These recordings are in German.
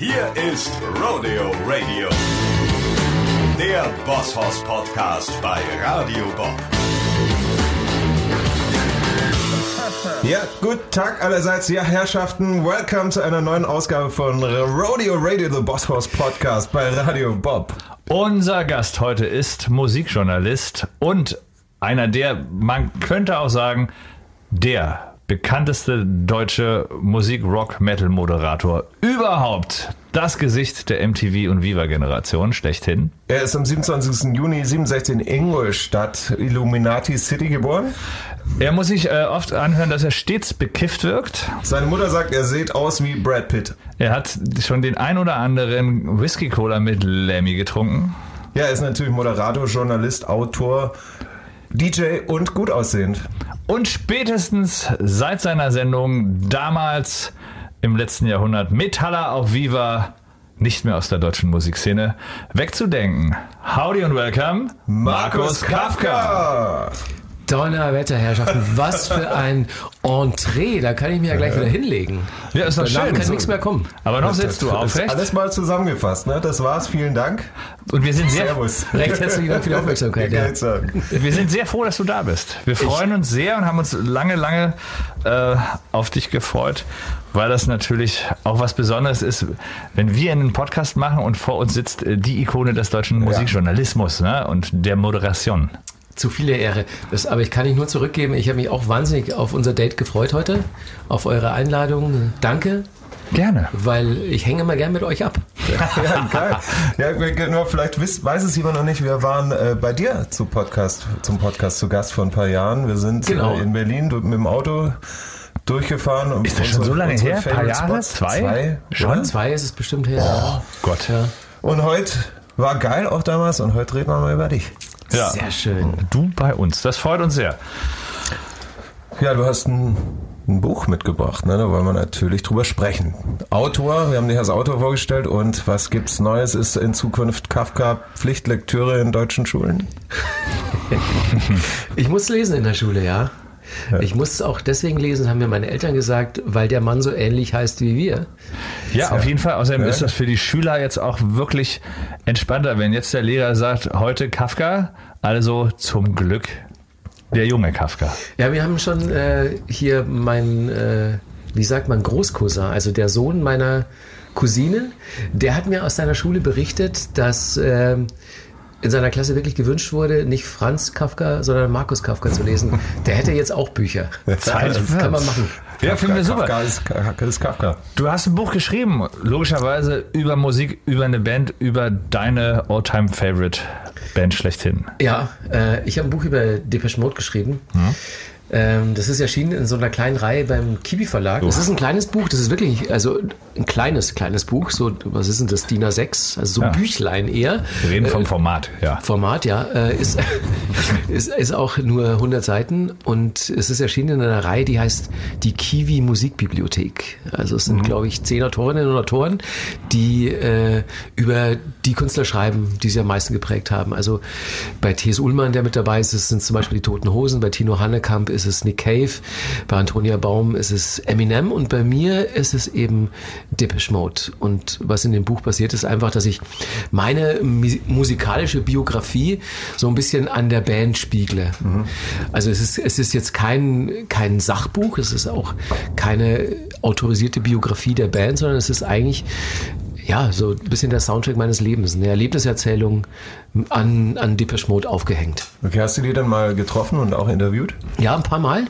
Hier ist Rodeo Radio, der Bosshaus Podcast bei Radio Bob. Ja, guten Tag allerseits, ja Herrschaften, welcome zu einer neuen Ausgabe von Rodeo Radio, the Boss Horse Podcast bei Radio Bob. Unser Gast heute ist Musikjournalist und einer der, man könnte auch sagen, der bekannteste deutsche Musik-Rock-Metal-Moderator überhaupt. Das Gesicht der MTV und Viva-Generation schlechthin. Er ist am 27. Juni 67 in Ingolstadt, Illuminati City geboren. Er muss sich äh, oft anhören, dass er stets bekifft wirkt. Seine Mutter sagt, er sieht aus wie Brad Pitt. Er hat schon den ein oder anderen Whisky-Cola mit Lemmy getrunken. Ja, er ist natürlich Moderator, Journalist, Autor, DJ und gut aussehend. Und spätestens seit seiner Sendung damals im letzten Jahrhundert Metaller auf Viva nicht mehr aus der deutschen Musikszene wegzudenken. Howdy und welcome, Markus Kafka. Donnerwetterherrschaften, was für ein Entree. Da kann ich mich ja gleich wieder hinlegen. Ja, ist doch Danach schön. kann nichts mehr kommen. Aber noch sitzt du aufrecht. Alles mal zusammengefasst, ne? Das war's, vielen Dank. Und wir sind sehr, Servus. Recht herzlichen Dank für die Aufmerksamkeit. Ja. wir sind sehr froh, dass du da bist. Wir freuen uns sehr und haben uns lange, lange äh, auf dich gefreut, weil das natürlich auch was Besonderes ist, wenn wir einen Podcast machen und vor uns sitzt äh, die Ikone des deutschen Musikjournalismus ne? und der Moderation. Zu viele Ehre. Das, aber ich kann nicht nur zurückgeben. Ich habe mich auch wahnsinnig auf unser Date gefreut heute, auf eure Einladung. Danke, Gerne. weil ich hänge immer gern mit euch ab. Ja, geil. Ja, nur vielleicht wiss, weiß es jemand noch nicht, wir waren äh, bei dir zu Podcast, zum Podcast zu Gast vor ein paar Jahren. Wir sind Genau. äh, in Berlin mit dem Auto durchgefahren. und Ist das schon so lange unsere her? Ein paar Jahre? Spots. Zwei? Zwei. Schon? oder? Zwei ist es bestimmt her. Gott. Ja. Und heute war geil auch damals und heute reden wir mal über dich. Ja. Sehr schön. Du bei uns. Das freut uns sehr. Ja, du hast ein, ein Buch mitgebracht, ne? da wollen wir natürlich drüber sprechen. Autor, wir haben dich als Autor vorgestellt und was gibt's Neues? Ist in Zukunft Kafka Pflichtlektüre in deutschen Schulen? Ich muss lesen in der Schule, ja. Ich muss es auch deswegen lesen, haben mir meine Eltern gesagt, weil der Mann so ähnlich heißt wie wir. Ja, auf jeden Fall. Außerdem Ja. ist das für die Schüler jetzt auch wirklich entspannter, wenn jetzt der Lehrer sagt, heute Kafka, also zum Glück der junge Kafka. Ja, wir haben schon äh, hier mein, äh, wie sagt man, Großcousin, also der Sohn meiner Cousine, der hat mir aus seiner Schule berichtet, dass äh, in seiner Klasse wirklich gewünscht wurde, nicht Franz Kafka, sondern Markus Kafka zu lesen. Der hätte jetzt auch Bücher. Zeit das kann man machen. Ja, finden wir super. Kafka ist, Kafka ist Kafka. Du hast ein Buch geschrieben, logischerweise über Musik, über eine Band, über deine All-Time-Favorite-Band schlechthin. Ja, äh, ich habe ein Buch über Depeche Mode geschrieben. Ähm, das ist erschienen in so einer kleinen Reihe beim Kiwi Verlag. Das ist ein kleines Buch, das ist wirklich, also ein kleines, kleines Buch, so, was ist denn das, DIN A6, also so ein Ja. Büchlein eher. Wir reden vom Format, ja. Format, ja, äh, ist, ist, ist auch nur 100 Seiten und es ist erschienen in einer Reihe, die heißt die Kiwi Musikbibliothek. Also es sind, glaube ich, zehn Autorinnen und Autoren, die äh, über die Künstler schreiben, die sie am meisten geprägt haben. Also bei T.S. Ullmann, der mit dabei ist, sind zum Beispiel die Toten Hosen, bei Tino Hannekamp ist es Nick Cave, bei Antonia Baum ist es Eminem und bei mir ist es eben Depeche Mode. Und was in dem Buch passiert, ist einfach, dass ich meine musikalische Biografie so ein bisschen an der Band spiegle. Also es ist, es ist jetzt kein, kein Sachbuch, es ist auch keine autorisierte Biografie der Band, sondern es ist eigentlich ja, so ein bisschen der Soundtrack meines Lebens, eine Erlebniserzählung an, an Depeche Mode aufgehängt. Okay, hast du die dann mal getroffen und auch interviewt? Ja, ein paar Mal.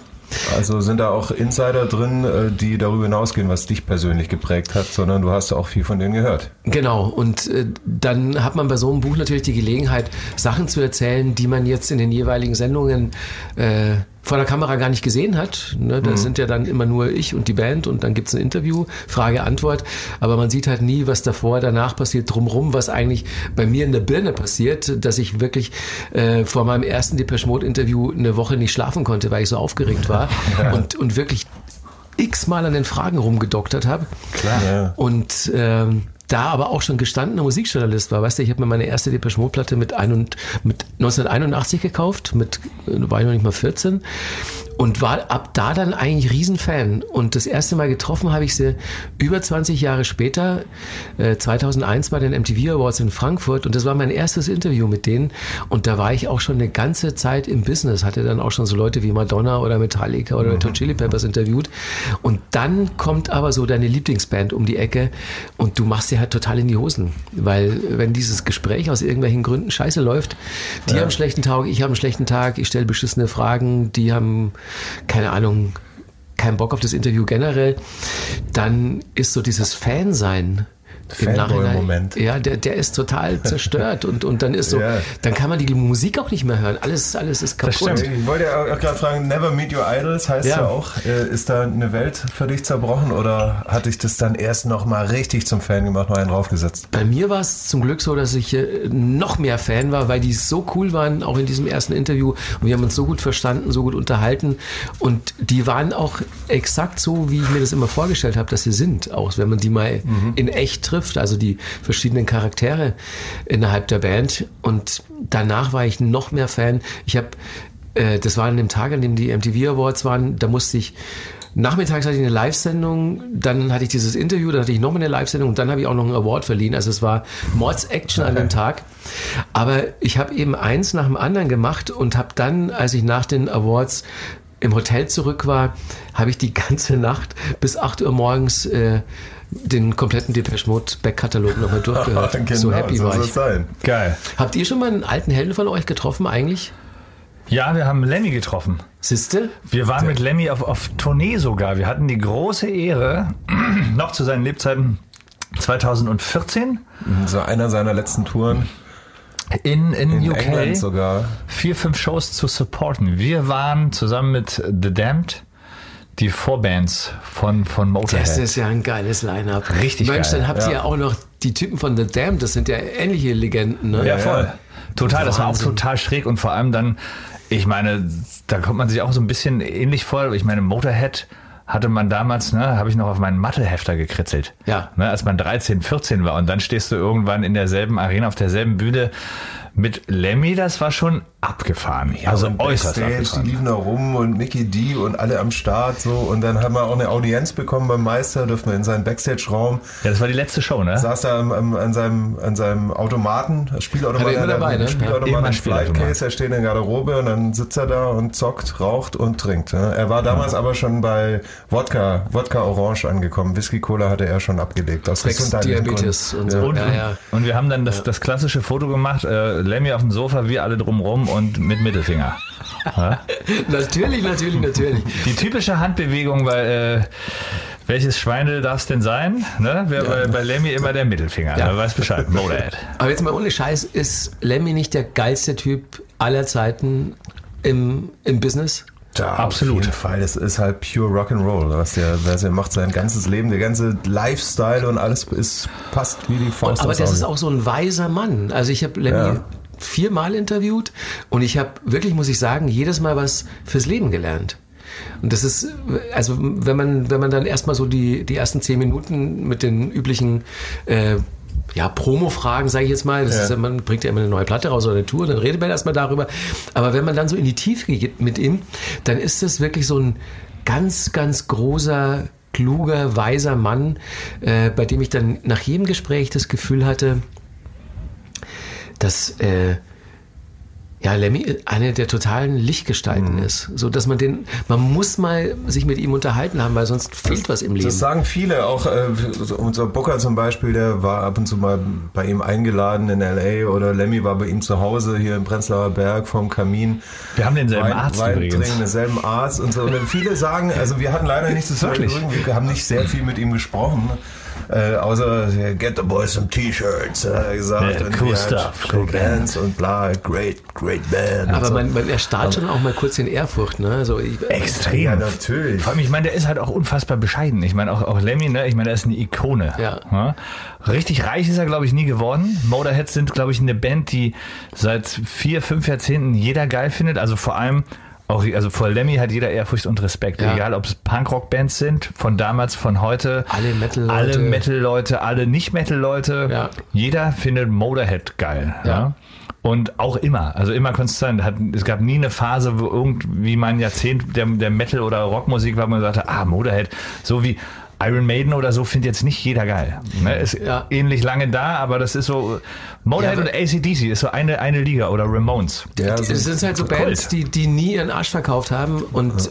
Also sind da auch Insider drin, äh, die darüber hinausgehen, was dich persönlich geprägt hat, sondern du hast auch viel von denen gehört. Genau, und äh, dann hat man bei so einem Buch natürlich die Gelegenheit, Sachen zu erzählen, die man jetzt in den jeweiligen Sendungen äh, vor der Kamera gar nicht gesehen hat. Ne? Da sind ja dann immer nur ich und die Band und dann gibt's ein Interview, Frage, Antwort. Aber man sieht halt nie, was davor, danach passiert, drumrum, was eigentlich bei mir in der Birne passiert, dass ich wirklich äh, vor meinem ersten Depeche Mode Interview eine Woche nicht schlafen konnte, weil ich so aufgeregt war und, und wirklich x-mal an den Fragen rumgedoktert habe. Klar. Ja. Und ähm, da aber auch schon gestandener Musikjournalist war, weißt du, ich habe mir meine erste Depeche Mode Platte mit, ein und, mit 1981 gekauft, mit äh, war ich noch nicht mal 14 und war ab da dann eigentlich Riesenfan. Und das erste Mal getroffen habe ich sie über 20 Jahre später, äh, 2001 bei den MTV Awards in Frankfurt. Und das war mein erstes Interview mit denen. Und da war ich auch schon eine ganze Zeit im Business, hatte dann auch schon so Leute wie Madonna oder Metallica oder Red Hot Chili Peppers interviewt. Und dann kommt aber so deine Lieblingsband um die Ecke und du machst dir halt total in die Hosen. Weil wenn dieses Gespräch aus irgendwelchen Gründen scheiße läuft, die haben einen schlechten Tag, ich habe einen schlechten Tag, ich stelle beschissene Fragen, die haben, keine Ahnung, keinen Bock auf das Interview generell, dann ist so dieses Fansein Fanboy-Moment. ja, der, der ist total zerstört und, und dann ist so, Ja. dann kann man die Musik auch nicht mehr hören. Alles, alles ist kaputt. stimmt. Ich wollte ja auch gerade fragen, Never Meet Your Idols heißt ja, Ja. auch. Äh, ist da eine Welt für dich zerbrochen oder hat dich das dann erst noch mal richtig zum Fan gemacht, noch einen draufgesetzt? Bei mir war es zum Glück so, dass ich äh, noch mehr Fan war, weil die so cool waren, auch in diesem ersten Interview. Und wir haben uns so gut verstanden, so gut unterhalten. Und die waren auch exakt so, wie ich mir das immer vorgestellt habe, dass sie sind. Auch wenn man die mal in echt trifft, also die verschiedenen Charaktere innerhalb der Band. Und danach war ich noch mehr Fan. Ich habe, äh, das war an dem Tag, an dem die MTV Awards waren, da musste ich Nachmittags hatte ich eine Live-Sendung, dann hatte ich dieses Interview, dann hatte ich noch mal eine Live-Sendung und dann habe ich auch noch einen Award verliehen. Also es war Mords-Action an dem Tag. Aber ich habe eben eins nach dem anderen gemacht und habe dann, als ich nach den Awards im Hotel zurück war, habe ich die ganze Nacht bis 8 Uhr morgens äh, den kompletten Depeche Mode Backkatalog nochmal durchgehört. so happy so war ich. sein. Geil. Habt ihr schon mal einen alten Helden von euch getroffen eigentlich? Ja, wir haben Lemmy getroffen. Siehste? Wir waren mit Lemmy auf, auf Tournee sogar. Wir hatten die große Ehre, noch zu seinen Lebzeiten 2014 So einer seiner letzten Touren in, in, in UK England sogar. vier, fünf Shows zu supporten. Wir waren zusammen mit The Damned die Vorbands von, von Motorhead. Das ist ja ein geiles Line-Up. Richtig Mensch, geil, dann habt ihr ja. ja auch noch die Typen von The Damned, das sind ja ähnliche Legenden, ne? Ja, voll. Total, das war auch Wahnsinn. total schräg und vor allem dann, ich meine, da kommt man sich auch so ein bisschen ähnlich vor. Ich meine, Motorhead hatte man damals, ne, habe ich noch auf meinen Mathehefter gekritzelt. Ja. Ne, als man 13, 14 war und dann stehst du irgendwann in derselben Arena, auf derselben Bühne mit Lemmy, das war schon abgefahren. also und äußerst Backstage, abgefahren. Die liefen da rum und Mickey D und alle am Start so und dann haben wir auch eine Audienz bekommen beim Meister, dürfen wir in seinen Backstage-Raum, Ja, das war die letzte Show, ne? saß da am, am, an, seinem, an seinem Automaten, Spielautomat, Hat er immer dabei, ne? Spielautomat, Ja. Flightcase, er steht in der Garderobe und dann sitzt er da und zockt, raucht und trinkt. Ne? Er war damals aber schon bei Wodka, Wodka Orange angekommen. Whisky Cola hatte er schon abgelegt. Aus gesundheitlichen Diabetes Gründen. und so. Und, Ja, ja. und wir haben dann das, das klassische Foto gemacht, äh, Lemmy auf dem Sofa, wir alle drumrum und mit Mittelfinger. Ja? Natürlich, natürlich, natürlich. Die typische Handbewegung, weil äh, welches Schweindel darf es denn sein? Ne? Wäre bei, bei Lemmy immer der Mittelfinger. Ja. Ja. weiß Bescheid. Motorhead. Aber jetzt mal ohne Scheiß, ist Lemmy nicht der geilste Typ aller Zeiten im, im Business? Ja, Absolut. Auf jeden Fall. Es ist halt pure Rock'n'Roll. Was der, was er macht sein ganzes Leben, der ganze Lifestyle und alles ist, passt wie die Faust Aber aufs das Auge. ist auch so ein weiser Mann. Also ich habe Lemmy Ja. Viermal interviewt und ich habe wirklich, muss ich sagen, jedes Mal was fürs Leben gelernt. Und das ist, also wenn man, wenn man dann erstmal so die, die ersten zehn Minuten mit den üblichen äh, ja, Promo-Fragen, sage ich jetzt mal, Ja. ist, man bringt ja immer eine neue Platte raus oder eine Tour, dann redet man erstmal darüber. Aber wenn man dann so in die Tiefe geht mit ihm, dann ist das wirklich so ein ganz, ganz großer, kluger, weiser Mann, äh, bei dem ich dann nach jedem Gespräch das Gefühl hatte, dass äh, ja, Lemmy eine der totalen Lichtgestalten Mhm. ist. So dass man den, man muss mal sich mit ihm unterhalten haben, weil sonst fehlt was im Leben. Das sagen viele, auch äh, unser Booker zum Beispiel, der war ab und zu mal bei ihm eingeladen in L.A. oder Lemmy war bei ihm zu Hause hier im Prenzlauer Berg vorm Kamin. Wir haben denselben Wein- Arzt Wein übrigens. trinken, denselben Arzt und so. Und viele sagen, also wir hatten leider nicht das Wirklich? Vergnügen, wir haben nicht sehr viel mit ihm gesprochen. Äh, außer get the boys some T-Shirts, hat er gesagt. Ja, Und cool stuff, cool band. hands und bla, great, great band. Aber so. man, man erstarrt schon auch mal kurz in Ehrfurcht, ne? Also ich, Extrem. Ja, natürlich. Vor allem, ich meine, der ist halt auch unfassbar bescheiden. Ich meine, auch, auch Lemmy, ne? Ich meine, der ist eine Ikone. Ja. Richtig reich ist er, glaube ich, nie geworden. Motorhead sind, glaube ich, eine Band, die seit vier, fünf Jahrzehnten jeder geil findet. Also vor allem auch, also vor Lemmy hat jeder Ehrfurcht und Respekt. Ja. Egal, ob es Punkrock-Bands sind, von damals, von heute. Alle Metal-Leute. Alle Metal-Leute, alle Nicht-Metal-Leute. Ja. Jeder findet Motorhead geil. Ja. Ja. Und auch immer, also immer konstant. Hat, es gab nie eine Phase, wo irgendwie mein Jahrzehnt der, der Metal- oder Rockmusik war, wo man sagte, ah, Motorhead, so wie Iron Maiden oder so findet jetzt nicht jeder geil. Ne? Ist Ja. ähnlich lange da, aber das ist so, Motorhead Ja, und ACDC ist so eine, eine Liga oder Ramones. Ja, Es sind halt so. Bands, die, die nie ihren Arsch verkauft haben und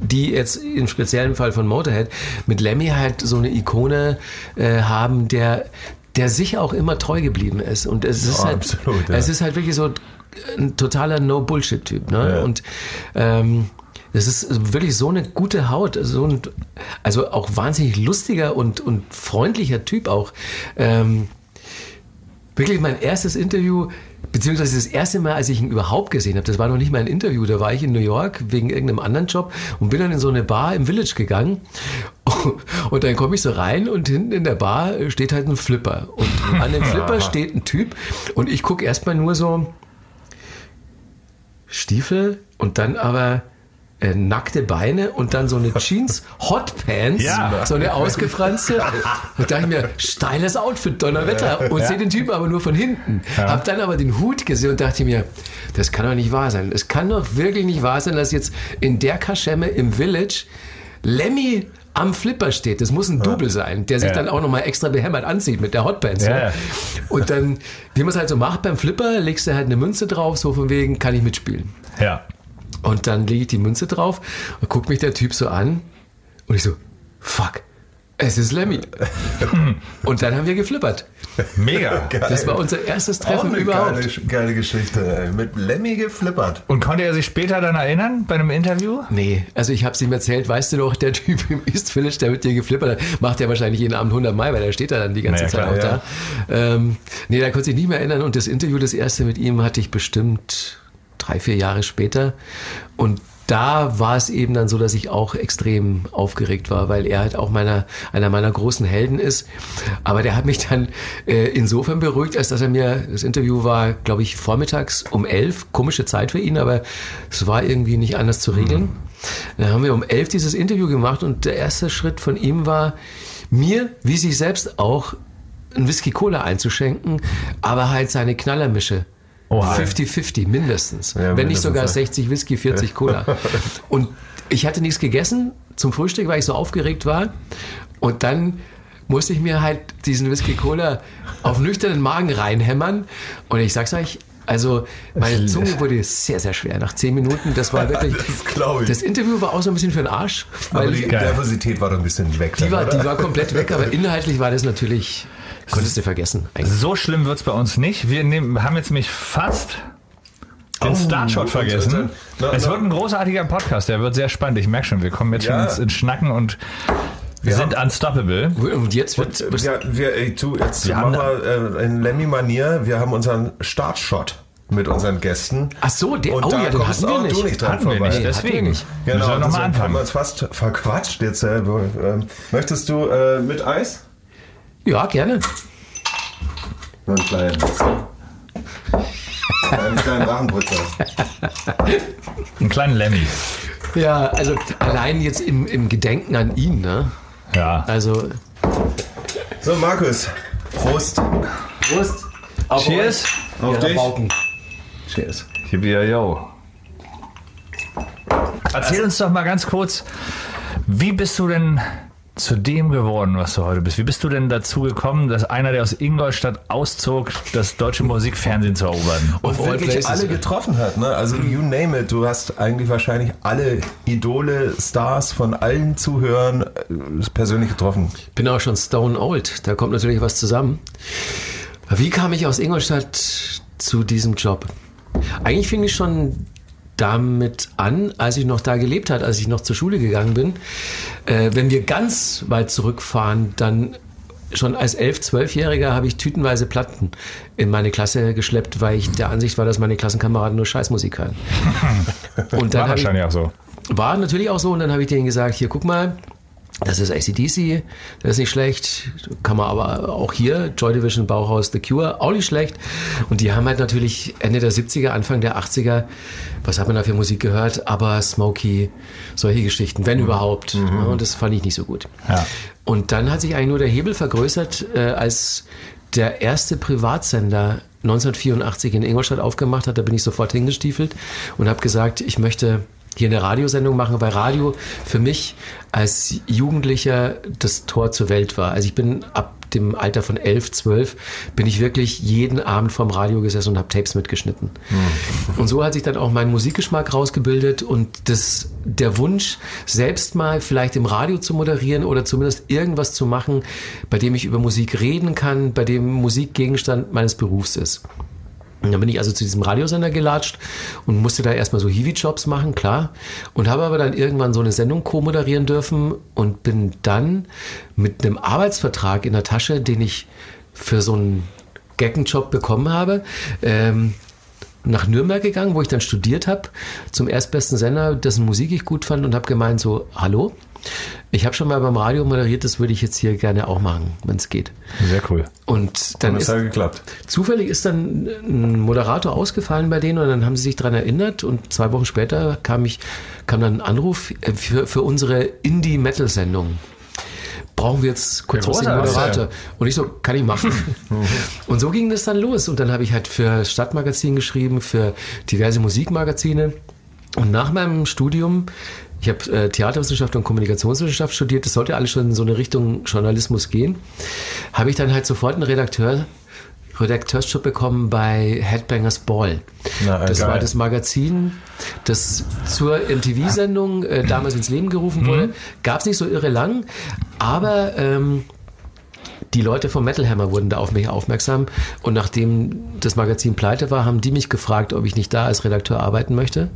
die jetzt im speziellen Fall von Motorhead mit Lemmy halt so eine Ikone äh, haben, der, der sich auch immer treu geblieben ist. Und es ist Ja, halt, absolut, ja. es ist halt wirklich so ein totaler No-Bullshit-Typ. Ne? Ja. Und ähm, das ist wirklich so eine gute Haut, so ein, also auch wahnsinnig lustiger und, und freundlicher Typ auch. Ähm, wirklich mein erstes Interview, beziehungsweise das erste Mal, als ich ihn überhaupt gesehen habe, das war noch nicht mal ein Interview, da war ich in New York wegen irgendeinem anderen Job und bin dann in so eine Bar im Village gegangen. Und dann komme ich so rein und hinten in der Bar steht halt ein Flipper. Und an dem Flipper steht ein Typ und ich gucke erstmal nur so Stiefel und dann aber äh, nackte Beine und dann so eine Jeans Hotpants, Ja. so eine ausgefranste. Und da dachte ich mir, steiles Outfit, Donnerwetter. Und sehe den Typen aber nur von hinten. Hab dann aber den Hut gesehen und dachte mir, das kann doch nicht wahr sein. Es kann doch wirklich nicht wahr sein, dass jetzt in der Kaschemme im Village Lemmy am Flipper steht. Das muss ein Double sein, der sich Ja. dann auch nochmal extra behämmert anzieht mit der Hotpants. Ja, ja. Und dann, wie man es halt so macht beim Flipper, legst du halt eine Münze drauf, so von wegen, kann ich mitspielen. Ja. Und dann lege ich die Münze drauf und guckt mich der Typ so an und ich so, fuck, es ist Lemmy. und dann haben wir geflippert. Mega. Das war unser erstes Auch Treffen eine überhaupt. geile, geile Geschichte. Mit Lemmy geflippert. Und konnte er sich später dann erinnern bei einem Interview? Nee, also ich habe es ihm erzählt, weißt du doch, der Typ im East Village, der mit dir geflippert hat, macht ja wahrscheinlich jeden Abend 100 Mal, weil der steht da dann die ganze Na ja, Zeit klar, auch da. Ähm, nee, da konnte sich nicht mehr erinnern und das Interview, das erste mit ihm, hatte ich bestimmt drei, vier Jahre später und da war es eben dann so, dass ich auch extrem aufgeregt war, weil er halt auch meiner, einer meiner großen Helden ist. Aber der hat mich dann äh, insofern beruhigt, als dass er mir, das Interview war, glaube ich, vormittags um elf, komische Zeit für ihn, aber es war irgendwie nicht anders zu regeln. Dann haben wir um elf dieses Interview gemacht und der erste Schritt von ihm war, mir, wie sich selbst auch, ein Whisky Cola einzuschenken, aber halt seine Knallermische. Oha. 50-50 mindestens. Ja, Wenn nicht sogar ja. 60 Whisky, 40 Cola. Und ich hatte nichts gegessen zum Frühstück, weil ich so aufgeregt war. Und dann musste ich mir halt diesen Whisky Cola auf nüchternen Magen reinhämmern. Und ich sag's euch, also meine Zunge wurde sehr, sehr schwer. Nach zehn Minuten, das war wirklich. Das. Das Interview war auch so ein bisschen für den Arsch. Aber Weil die die. Nervosität war doch ein bisschen weg. dann, war, oder? die war komplett weg, aber inhaltlich war das natürlich. Konntest du vergessen. Eigentlich. So schlimm wird's bei uns nicht. Wir nehmen, haben jetzt nämlich fast den Oh, Startshot und- vergessen. und- na, es na. wird ein großartiger Podcast, der wird sehr spannend. Ich merke schon, wir kommen jetzt Ja. schon ins, ins Schnacken und wir Ja. sind unstoppable. Und jetzt wird. Ja, wir, ey, du, jetzt Wir machen haben wir äh, in Lemmy-Manier, wir haben unseren Startshot mit unseren Gästen. Ach so, der, Und oh da ja, den kommst hatten wir auch nicht. du nicht dran Hatten wir vorbei. nicht, wir deswegen. nicht. Wir Genau, nochmal deswegen haben anfangen. wir uns fast verquatscht jetzt. Äh, ähm, möchtest du äh, mit Eis? Ja, gerne. Nur einen kleinen. Einen kleinen Drachenputzer. Einen kleinen Lemmy. Ja, also allein jetzt im, im Gedenken an ihn, ne? Ja. Also. So, Markus. Prost. Prost. Auf Cheers. Auf Ihre dich. Bauken. Cheers. yo. Erzähl uns doch mal ganz kurz, wie bist du denn zu dem geworden, was du heute bist? Wie bist du denn dazu gekommen, dass einer, der aus Ingolstadt auszog, das deutsche Musikfernsehen zu erobern? Und wirklich places. alle getroffen hat. Ne? Also you name it. Du hast eigentlich wahrscheinlich alle Idole, Stars von allen Zuhörern äh, persönlich getroffen. Bin auch schon stone old. Da kommt natürlich was zusammen. Wie kam ich aus Ingolstadt zu diesem Job? Eigentlich fing ich schon damit an, als ich noch da gelebt hat, als ich noch zur Schule gegangen bin. Äh, wenn wir ganz weit zurückfahren, dann schon als 11-, 12-Jähriger habe ich tütenweise Platten in meine Klasse geschleppt, weil ich der Ansicht war, dass meine Klassenkameraden nur Scheißmusik hören. Und dann War habe ich, wahrscheinlich auch so. war natürlich auch so und dann habe ich denen gesagt, hier guck mal, das ist ACDC, das ist nicht schlecht, kann man aber auch hier, Joy Division, Bauhaus, The Cure, auch nicht schlecht. Und die haben halt natürlich Ende der 70er, Anfang der 80er, was hat man da für Musik gehört, aber Smokey, solche Geschichten, wenn überhaupt. Ja, und das fand ich nicht so gut. Ja. Und dann hat sich eigentlich nur der Hebel vergrößert, äh, als der erste Privatsender 1984 in Ingolstadt aufgemacht hat, da bin ich sofort hingestiefelt und habe gesagt, ich möchte hier eine Radiosendung machen, weil Radio für mich als Jugendlicher das Tor zur Welt war. Also ich bin ab dem Alter von elf, zwölf, bin ich wirklich jeden Abend vorm Radio gesessen und habe Tapes mitgeschnitten. Mhm. Und so hat sich dann auch mein Musikgeschmack rausgebildet und das, der Wunsch, selbst mal vielleicht im Radio zu moderieren oder zumindest irgendwas zu machen, bei dem ich über Musik reden kann, bei dem Musik Gegenstand meines Berufs ist. Und dann bin ich also zu diesem Radiosender gelatscht und musste da erstmal so Hiwi-Jobs machen, klar. Und habe aber dann irgendwann so eine Sendung co-moderieren dürfen und bin dann mit einem Arbeitsvertrag in der Tasche, den ich für so einen Geckenjob bekommen habe, ähm, nach Nürnberg gegangen, wo ich dann studiert habe, zum erstbesten Sender, dessen Musik ich gut fand und habe gemeint so, hallo, ich habe schon mal beim Radio moderiert, das würde ich jetzt hier gerne auch machen, wenn es geht. Sehr cool. Und dann Und ist hat geklappt. zufällig ist dann ein Moderator ausgefallen bei denen und dann haben sie sich daran erinnert und zwei Wochen später kam ich kam dann ein Anruf äh, für, für unsere Indie-Metal-Sendung. Brauchen wir jetzt kurzfristig einen Moderator? Und ich so, kann ich machen. und so ging das dann los. Und dann habe ich halt für Stadtmagazin geschrieben, für diverse Musikmagazine. Und nach meinem Studium, ich habe äh, Theaterwissenschaft und Kommunikationswissenschaft studiert, das sollte alles schon in so eine Richtung Journalismus gehen, habe ich dann halt sofort einen Redakteur, Redakteursjob bekommen bei Headbangers Ball. Na, das geil. war das Magazin, das zur MTV-Sendung äh, damals ins Leben gerufen wurde. Gab es nicht so irre lang, aber ähm, die Leute vom Metal Hammer wurden da auf mich aufmerksam und nachdem das Magazin pleite war, haben die mich gefragt, ob ich nicht da als Redakteur arbeiten möchte.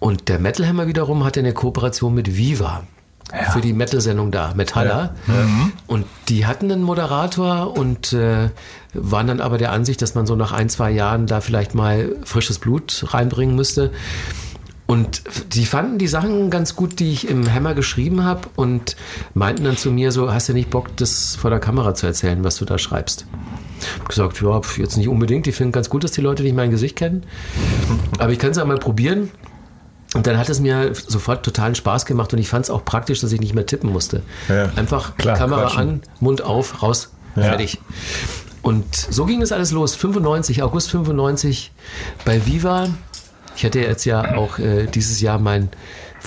Und der Metal Hammer wiederum hatte eine Kooperation mit Viva für die Metal-Sendung da, Metalla. Und die hatten einen Moderator und äh, waren dann aber der Ansicht, dass man so nach ein, zwei Jahren da vielleicht mal frisches Blut reinbringen müsste. Und die fanden die Sachen ganz gut, die ich im Hammer geschrieben habe und meinten dann zu mir so, hast du nicht Bock, das vor der Kamera zu erzählen, was du da schreibst? Hab gesagt, ja, jetzt nicht unbedingt. Die finden ganz gut, dass die Leute nicht mein Gesicht kennen. Aber ich kann es ja mal probieren. Und dann hat es mir sofort totalen Spaß gemacht und ich fand es auch praktisch, dass ich nicht mehr tippen musste. Ja, Einfach klar, Kamera quatschen. an, Mund auf, raus, fertig. Und so ging das alles los. 95, August 95 bei Viva. Ich hatte jetzt ja auch äh, dieses Jahr mein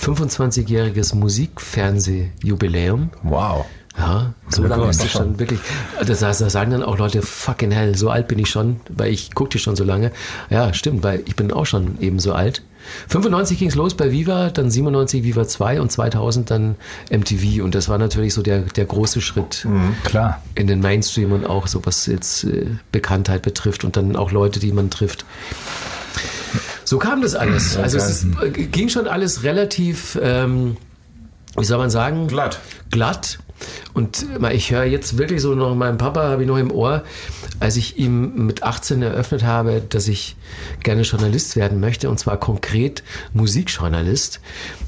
25-jähriges Musikfernsehjubiläum. Wow. Ja, so lange ist es schon wirklich. Das, heißt, da sagen dann auch Leute, fucking hell, so alt bin ich schon, weil ich gucke die schon so lange. Ja, stimmt, weil ich bin auch schon eben so alt. 95 ging es los bei Viva, dann 97 Viva 2 und 2000 dann MTV. Und das war natürlich so der, der große Schritt Klar. in den Mainstream und auch so, was jetzt äh, Bekanntheit betrifft und dann auch Leute, die man trifft. So kam das alles. Also es ist, äh, ging schon alles relativ, ähm, wie soll man sagen? Glatt. Glatt. Und ich höre jetzt wirklich so noch, meinem Papa habe ich noch im Ohr, als ich ihm mit 18 eröffnet habe, dass ich gerne Journalist werden möchte, und zwar konkret Musikjournalist,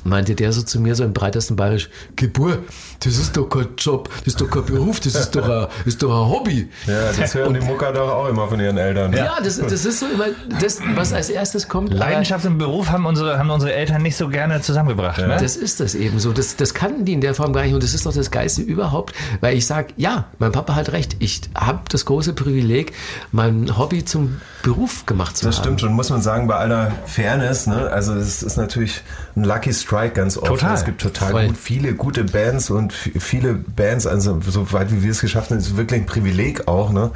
meinte der so zu mir so im breitesten Bayerisch, Gebur, das ist doch kein Job, das ist doch kein Beruf, das ist doch ein, ist doch ein Hobby. Ja, das hören die Mucker doch auch immer von ihren Eltern. Ja, das, das ist so immer das, was als erstes kommt. aber- Leidenschaft im Beruf haben unsere, haben unsere Eltern nicht so gerne zusammengebracht. Ne? Das ist das eben so. Das, das kannten die in der Form gar nicht. Und das ist doch das Geiste überhaupt, weil ich sage, ja, mein Papa hat recht. Ich habe das große Privileg, mein Hobby zum Beruf gemacht zu Das stimmt schon, muss man sagen, bei aller Fairness, ne? Also es ist natürlich ein Lucky Strike ganz oft. Total. Es gibt total gut, viele gute Bands und viele Bands, also so weit wie wir es geschafft haben, ist wirklich ein Privileg auch, ne?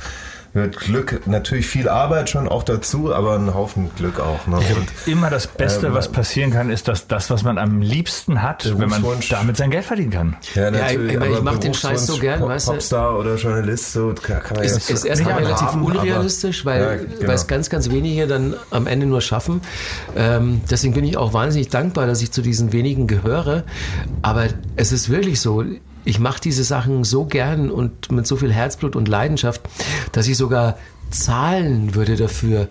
Mit Glück, natürlich viel Arbeit schon auch dazu, aber ein Haufen Glück auch. Ne? Und Immer das Beste, Ähm, was passieren kann, ist das, das, was man am liebsten hat, wenn man damit sein Geld verdienen kann. ja, ich- ich meine, ich aber mach den Scheiß so gern, Pop- weißt du? Popstar oder Journalist, so kann, kann man ist, ja ist erstmal relativ haben, unrealistisch, weil Ja, weil genau. es ganz, ganz wenige dann am Ende nur schaffen. Ähm, deswegen bin ich auch wahnsinnig dankbar, dass ich zu diesen wenigen gehöre. Aber es ist wirklich so. Ich mache diese Sachen so gern und mit so viel Herzblut und Leidenschaft, dass ich sogar zahlen würde dafür,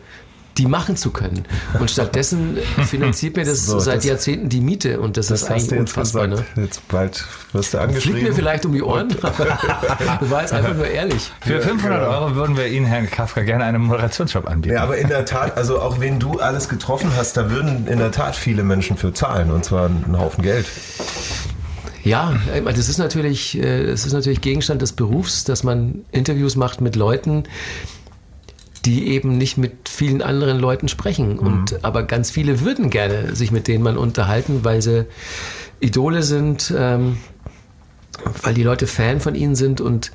die machen zu können. Und stattdessen finanziert mir das So, seit das- Jahrzehnten die Miete und das, Das ist hast eigentlich unfassbar. Ne? Jetzt bald wirst du Fliegt angeschrieben. mir vielleicht um die Ohren, aber du war jetzt einfach nur ehrlich. Für 500 Euro würden wir Ihnen, Herrn Kafka, gerne einen Moderationsjob anbieten. Ja, aber in der Tat, also auch wenn du alles getroffen hast, da würden in der Tat viele Menschen für zahlen und zwar einen Haufen Geld. Ja, das ist natürlich, äh, das ist natürlich Gegenstand des Berufs, dass man Interviews macht mit Leuten, die eben nicht mit vielen anderen Leuten sprechen. Mhm. Und aber ganz viele würden gerne sich mit denen man unterhalten, weil sie Idole sind, ähm, weil die Leute Fan von ihnen sind und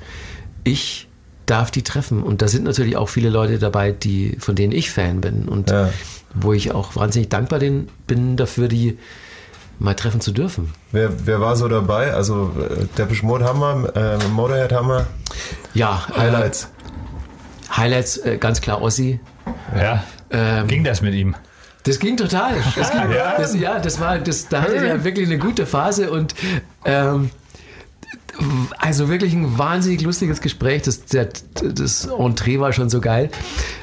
ich darf die treffen. Und da sind natürlich auch viele Leute dabei, die, von denen ich Fan bin und Ja. wo ich auch wahnsinnig dankbar bin dafür, die mal treffen zu dürfen. Wer, wer war so dabei? Also äh, Depeche Mode haben wir, äh, Motorhead haben wir. Ja, Highlights. Äh, Highlights, äh, ganz klar Ossi. Ja. Ähm, Ging das mit ihm? Das ging total. Das ging, Ja? Das, ja, das war, das, da hatte er wirklich eine gute Phase und ähm, also wirklich ein wahnsinnig lustiges Gespräch. Das, der, das Entree war schon so geil.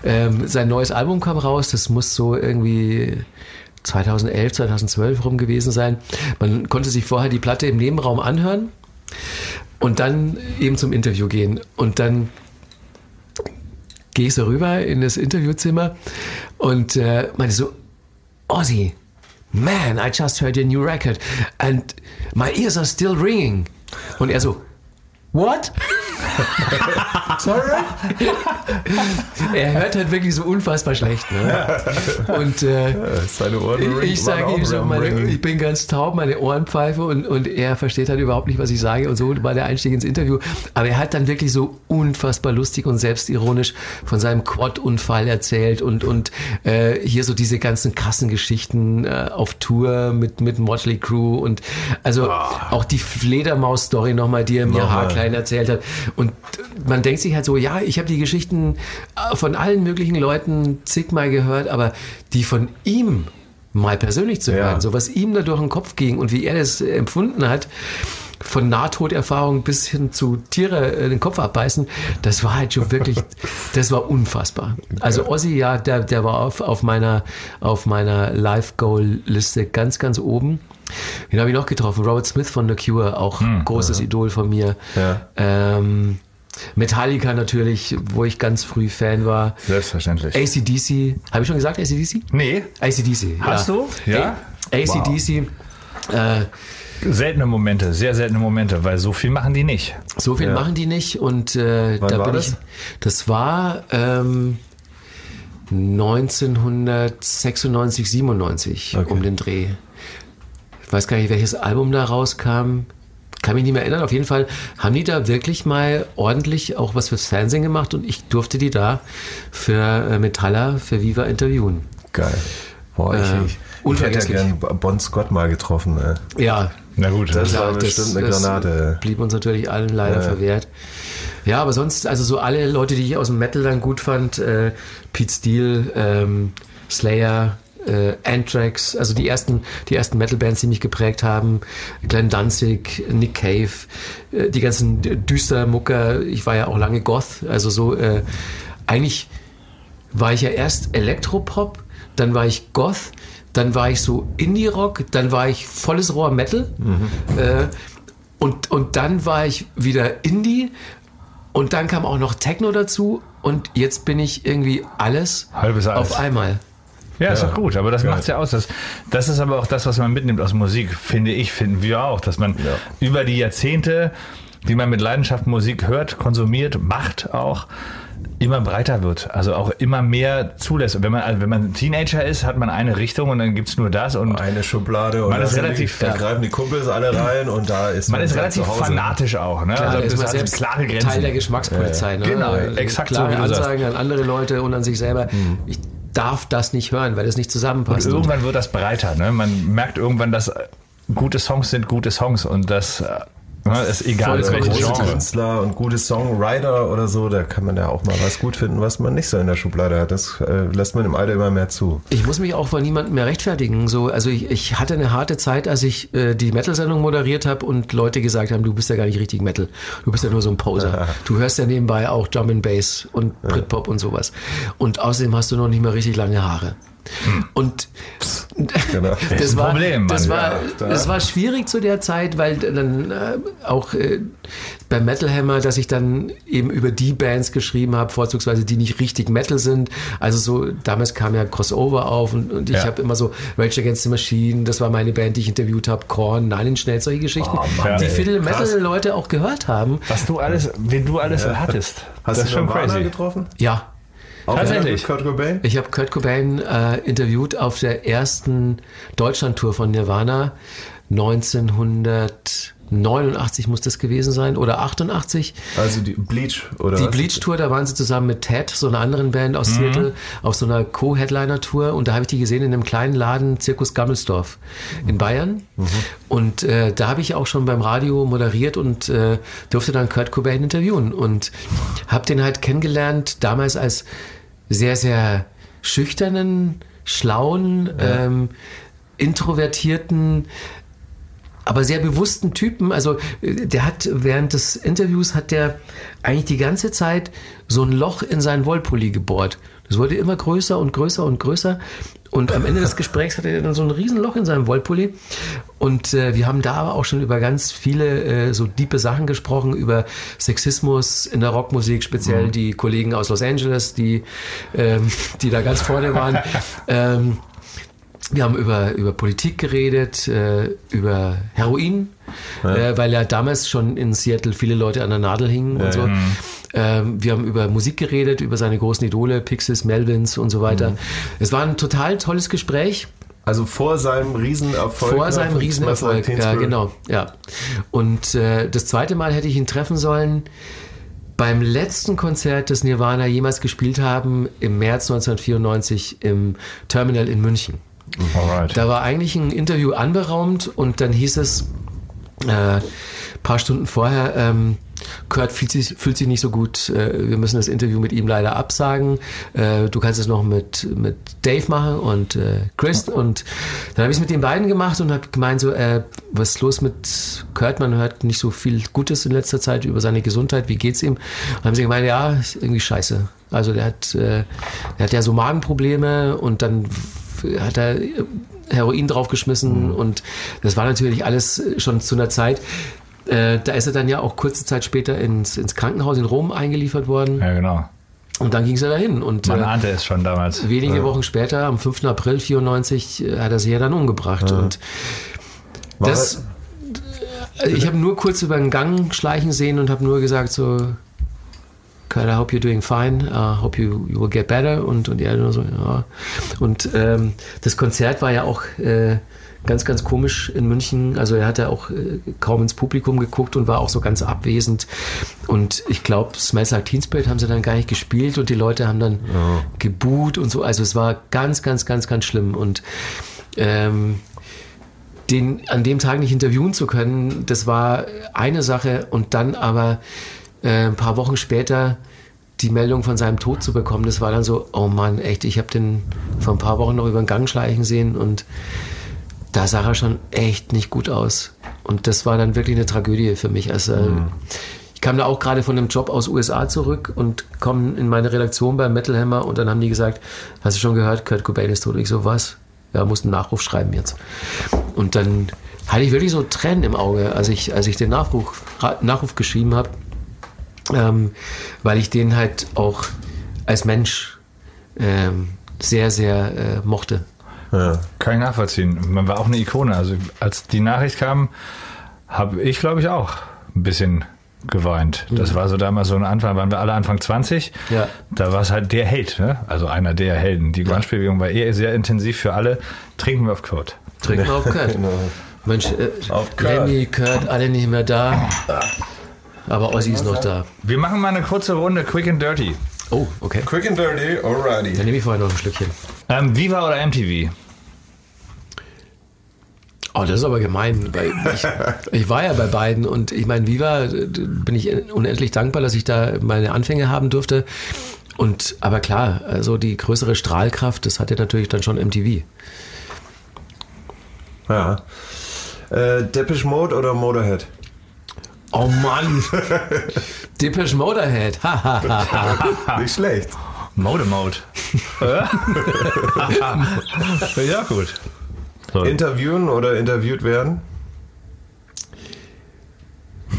Ähm, sein neues Album kam raus. Das muss so irgendwie 2011, 2012 rum gewesen sein. Man konnte sich vorher die Platte im Nebenraum anhören und dann eben zum Interview gehen. Und dann gehe ich so rüber in das Interviewzimmer und äh, meinte so, Ozzy, man, I just heard your new record and my ears are still ringing. Und er so, what? Sorry? Er hört halt wirklich so unfassbar schlecht. Ne? Und äh, Seine Ohren ich, ich sage ihm so, meine, ich bin ganz taub, meine Ohren pfeife und, und er versteht halt überhaupt nicht, was ich sage und so war der Einstieg ins Interview. Aber er hat dann wirklich so unfassbar lustig und selbstironisch von seinem Quad-Unfall erzählt und, und äh, hier so diese ganzen krassen Geschichten äh, auf Tour mit, mit Motley Crew und also auch die Fledermaus-Story nochmal, die er mir haarklein erzählt hat. Und man denkt sich halt so, ja, ich habe die Geschichten äh, von allen möglichen Leuten zigmal gehört, aber die von ihm mal persönlich zu Ja. hören, so was ihm da durch den Kopf ging und wie er das empfunden hat, von Nahtoderfahrung bis hin zu Tiere äh, den Kopf abbeißen, das war halt schon wirklich, das war unfassbar. Also Ozzy, ja, der, der war auf, auf meiner, auf meiner Live-Goal-Liste ganz, ganz oben. Wen habe ich noch getroffen? Robert Smith von The Cure, auch großes Idol von mir. Ja. Ähm, Metallica natürlich, wo ich ganz früh Fan war. Selbstverständlich. ACDC, habe ich schon gesagt ACDC? Nee, ACDC. Hast ja. du? Ja? ACDC. Äh, seltene Momente, sehr seltene Momente, weil so viel machen die nicht. so viel Ja. machen die nicht und äh, da war bin das? ich. Das war ähm, 1996, 97 Okay. um den Dreh. Ich weiß gar nicht, welches Album da rauskam. Kann mich nicht mehr erinnern. Auf jeden Fall haben die da wirklich mal ordentlich auch was fürs Fernsehen gemacht und ich durfte die da für äh, Metalla, für Viva interviewen. Geil. Boah, ich, Äh, ich, ich hätte ja gern Bon Scott mal getroffen. Ey. Ja, Na gut, Das das war bestimmt eine Granate. blieb uns natürlich allen leider Ja. verwehrt. Ja, aber sonst, also so alle Leute, die ich aus dem Metal dann gut fand, äh, Pete Steele, ähm, Slayer, äh, Anthrax, also die ersten, die ersten Metal-Bands, die mich geprägt haben, Glenn Danzig, Nick Cave, äh, die ganzen düster Mucker, ich war ja auch lange Goth, also so, äh, eigentlich war ich ja erst Elektropop, dann war ich Goth, dann war ich so Indie-Rock, dann war ich volles Rohr Metal äh, und, und dann war ich wieder Indie und dann kam auch noch Techno dazu und jetzt bin ich irgendwie alles Halbes Alles. auf einmal. Ja, ist Ja. doch gut, aber das Geil. macht's ja aus. Das, das ist aber auch das, was man mitnimmt aus Musik, finde ich, finden wir auch, dass man über die Jahrzehnte, die man mit Leidenschaft Musik hört, konsumiert, macht auch, immer breiter wird. Also auch immer mehr zulässt. Und wenn man, also wenn man Teenager ist, hat man eine Richtung und dann gibt's nur das und Eine Schublade und Man da ist relativ- die, da ja. greifen die Kumpels alle rein und da ist man ist halt relativ zu Hause. fanatisch auch. Ne? Klar, also ist man hat selbst klare Grenzen. Teil der Geschmackspolizei. Ne? Genau, Äh, exakt so, Klare wie du sagst. Ansagen an andere Leute und an sich selber. Ich darf das nicht hören, weil das nicht zusammenpasst. Und irgendwann wird das breiter. Ne? Man merkt irgendwann, dass äh, gute Songs sind gute Songs und das äh, ne, ist egal, welches große Genre. Künstler und gute Songwriter oder so, da kann man ja auch mal was gut finden, was man nicht so in der Schublade hat. Das äh, lässt man im Alter immer mehr zu. Ich muss mich auch vor niemandem mehr rechtfertigen. So, also ich, ich hatte eine harte Zeit, als ich äh, die Metal-Sendung moderiert habe und Leute gesagt haben, du bist ja gar nicht richtig Metal. Du bist ja nur so ein Poser. Du hörst ja nebenbei auch Drum and Bass und Britpop und sowas. Und außerdem hast du noch nicht mal richtig lange Haare. Und Genau. das war, Problem, das, war, Ja, da- das war schwierig zu der Zeit, weil dann äh, auch äh, beim Metal Hammer, dass ich dann eben über die Bands geschrieben habe, vorzugsweise die nicht richtig Metal sind. Also so, damals kam ja Crossover auf und, und ich Ja. habe immer so Rage Against the Machine, das war meine Band, die ich interviewt habe, Korn, Nine Inch Nails, solche Geschichten, Mann, die ey, viele. Metal-Leute auch gehört haben. Was du alles, wen du alles hattest. Hast das du schon Nirvana crazy. getroffen? Ja, Auch Tatsächlich? Kurt Cobain? Ich habe Kurt Cobain äh, interviewt auf der ersten Deutschlandtour von Nirvana 1989 muss das gewesen sein oder 88. Also die Bleach oder Die? Bleach Tour, da waren sie zusammen mit Ted, so einer anderen Band aus Seattle, auf so einer Co-Headliner-Tour und da habe ich die gesehen in einem kleinen Laden Zirkus Gammelsdorf in Bayern. Und äh, da habe ich auch schon beim Radio moderiert und äh, durfte dann Kurt Cobain interviewen und habe den halt kennengelernt damals als sehr, sehr schüchternen, schlauen, ähm, introvertierten, aber sehr bewussten Typen. Also äh, der hat während des Interviews hat der eigentlich die ganze Zeit so ein Loch in seinen Wollpulli gebohrt. Das wurde immer größer und größer und größer. Und am Ende des Gesprächs hatte er dann so ein Riesenloch in seinem Wollpulli. Und äh, wir haben da aber auch schon über ganz viele äh, so diepe Sachen gesprochen, über Sexismus in der Rockmusik, speziell die Kollegen aus Los Angeles, die, ähm, die da ganz vorne waren. ähm, wir haben über, über Politik geredet, äh, über Heroin, äh, weil ja damals schon in Seattle viele Leute an der Nadel hingen und so. Ähm, wir haben über Musik geredet, über seine großen Idole, Pixies, Melvins und so weiter. Es war ein total tolles Gespräch Also vor seinem Riesenerfolg. vor ne, seinem Riesenerfolg. Ja, genau. Ja. Und äh, das zweite Mal hätte ich ihn treffen sollen beim letzten Konzert, das Nirvana jemals gespielt haben, im März 1994 im Terminal in München. Alright. Da war eigentlich ein Interview anberaumt und dann hieß es äh, paar Stunden vorher, ähm, Kurt fühlt sich, fühlt sich nicht so gut, äh, wir müssen das Interview mit ihm leider absagen. Äh, du kannst es noch mit, mit Dave machen und äh, Chris. Und dann habe ich es mit den beiden gemacht und habe gemeint, so, äh, was ist los mit Kurt? Man hört nicht so viel Gutes in letzter Zeit über seine Gesundheit, wie geht's ihm? Und dann haben sie gemeint, ja, ist irgendwie scheiße. Also der hat, äh, der hat ja so Magenprobleme und dann hat er Heroin draufgeschmissen und das war natürlich alles schon zu einer Zeit. Äh, da ist er dann ja auch kurze Zeit später ins, ins Krankenhaus in Rom eingeliefert worden Ja, genau. und dann ging es ja dahin. Und Man äh, ahnte es schon damals. wenige Wochen später, am 5. April 94, äh, hat er sich ja dann umgebracht. Und War das, äh, ich habe nur kurz über den Gang schleichen sehen und habe nur gesagt so, Kurt, I hope you're doing fine. I hope you, you will get better. Und, und er nur so, ja. Und ähm, das Konzert war ja auch äh, ganz, ganz komisch in München. Also er hat ja auch äh, kaum ins Publikum geguckt und war auch so ganz abwesend. Und ich glaube, Smells Like Teen Spirit haben sie dann gar nicht gespielt und die Leute haben dann geboot und so. Also es war ganz, ganz, ganz, ganz schlimm. Und ähm, den an dem Tag nicht interviewen zu können, das war eine Sache und dann aber äh, ein paar Wochen später die Meldung von seinem Tod zu bekommen, das war dann so, oh Mann, echt, ich habe den vor ein paar Wochen noch über den Gang schleichen sehen und da sah er schon echt nicht gut aus. Und das war dann wirklich eine Tragödie für mich. Also ich kam da auch gerade von einem Job aus USA zurück und komme in meine Redaktion beim Metal Hammer und dann haben die gesagt, hast du schon gehört, Kurt Cobain ist tot. Und ich so, was? Ja, muss einen Nachruf schreiben jetzt. Und dann hatte ich wirklich so Tränen im Auge, als ich, als ich den Nachruf, Nachruf geschrieben habe, ähm, weil ich den halt auch als Mensch ähm, sehr, sehr äh, mochte. Ja. Kann ich nachvollziehen. Man war auch eine Ikone. Also als die Nachricht kam, habe ich, glaube ich, auch ein bisschen geweint. Das war so damals so ein Anfang, waren wir alle Anfang 20. Ja. Da war es halt der Held, ne? also einer der Helden. Die Grunge-Bewegung war eher sehr intensiv für alle. Trinken wir auf Kurt. Trinken wir auf Kurt. Genau. Mensch, äh, Auf Kurt. Lemmy, Kurt, alle nicht mehr da. Aber Ossi ist noch da. Wir machen mal eine kurze Runde Quick and Dirty. Oh, okay. Quick and dirty, alrighty. Dann nehme ich vorher noch ein Schlückchen. Ähm, Viva oder MTV? Oh, das ist aber gemein. Weil ich, ich war ja bei beiden und ich meine, Viva bin ich unendlich dankbar, dass ich da meine Anfänge haben durfte. Und aber klar, also die größere Strahlkraft, das hatte natürlich dann schon MTV. Ja. Äh, Depeche Mode oder Motorhead? Oh Mann! Depeche Motorhead. Nicht schlecht. Mode Mode. ja, gut. So. Interviewen oder interviewt werden?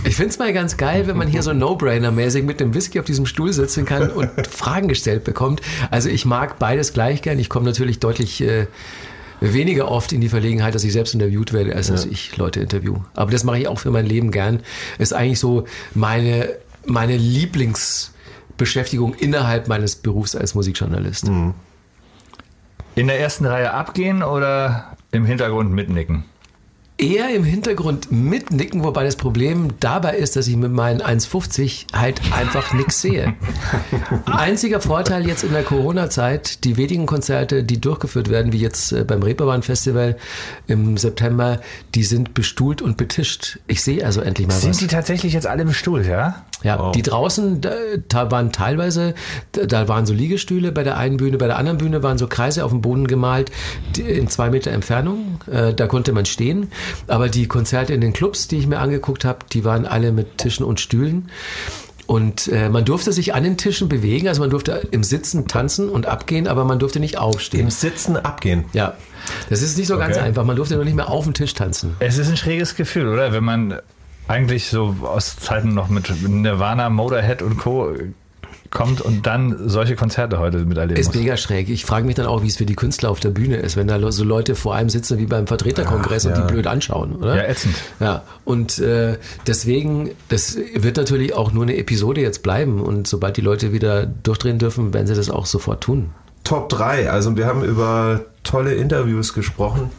Ich finde es mal ganz geil, wenn man hier so No-Brainer-mäßig mit dem Whisky auf diesem Stuhl sitzen kann und Fragen gestellt bekommt. Also ich mag beides gleich gern. Ich komme natürlich deutlich äh, weniger oft in die Verlegenheit, dass ich selbst interviewt werde, als dass ich Leute interview. Aber das mache ich auch für mein Leben gern. Ist eigentlich so meine, meine Lieblingsbeschäftigung innerhalb meines Berufs als Musikjournalist. In der ersten Reihe abgehen oder im Hintergrund mitnicken? Eher im Hintergrund mitnicken, wobei das Problem dabei ist, dass ich mit meinen 1,50 halt einfach nichts sehe. Einziger Vorteil jetzt in der Corona-Zeit, die wenigen Konzerte, die durchgeführt werden, wie jetzt äh, beim Reeperbahn Festival im September, die sind bestuhlt und betischt. Ich sehe also endlich mal Sind was. die tatsächlich jetzt alle bestuhlt, ja? Ja, die draußen, da, waren teilweise, da, waren so Liegestühle bei der einen Bühne, bei der anderen Bühne waren so Kreise auf dem Boden gemalt, in zwei Meter Entfernung. Äh, da konnte man stehen. Aber die Konzerte in den Clubs, die ich mir angeguckt habe, die waren alle mit Tischen und Stühlen. Und äh, man durfte sich an den Tischen bewegen, also man durfte im Sitzen tanzen und abgehen, aber man durfte nicht aufstehen. Im Sitzen abgehen. Ja, das ist nicht so ganz Okay. einfach. Man durfte noch nicht mehr auf den Tisch tanzen. Es ist ein schräges Gefühl, oder? Wenn man eigentlich so aus Zeiten noch mit Nirvana, Motorhead und Co. kommt und dann solche Konzerte heute miterleben Ist muss. mega schräg. Ich frage mich dann auch, wie es für die Künstler auf der Bühne ist, wenn da so Leute vor einem sitzen wie beim Vertreterkongress und Ja. die blöd anschauen, oder? Ja, ätzend. Ja, und äh, deswegen, das wird natürlich auch nur eine Episode jetzt bleiben und sobald die Leute wieder durchdrehen dürfen, werden sie das auch sofort tun. Top 3. Also wir haben über tolle Interviews gesprochen,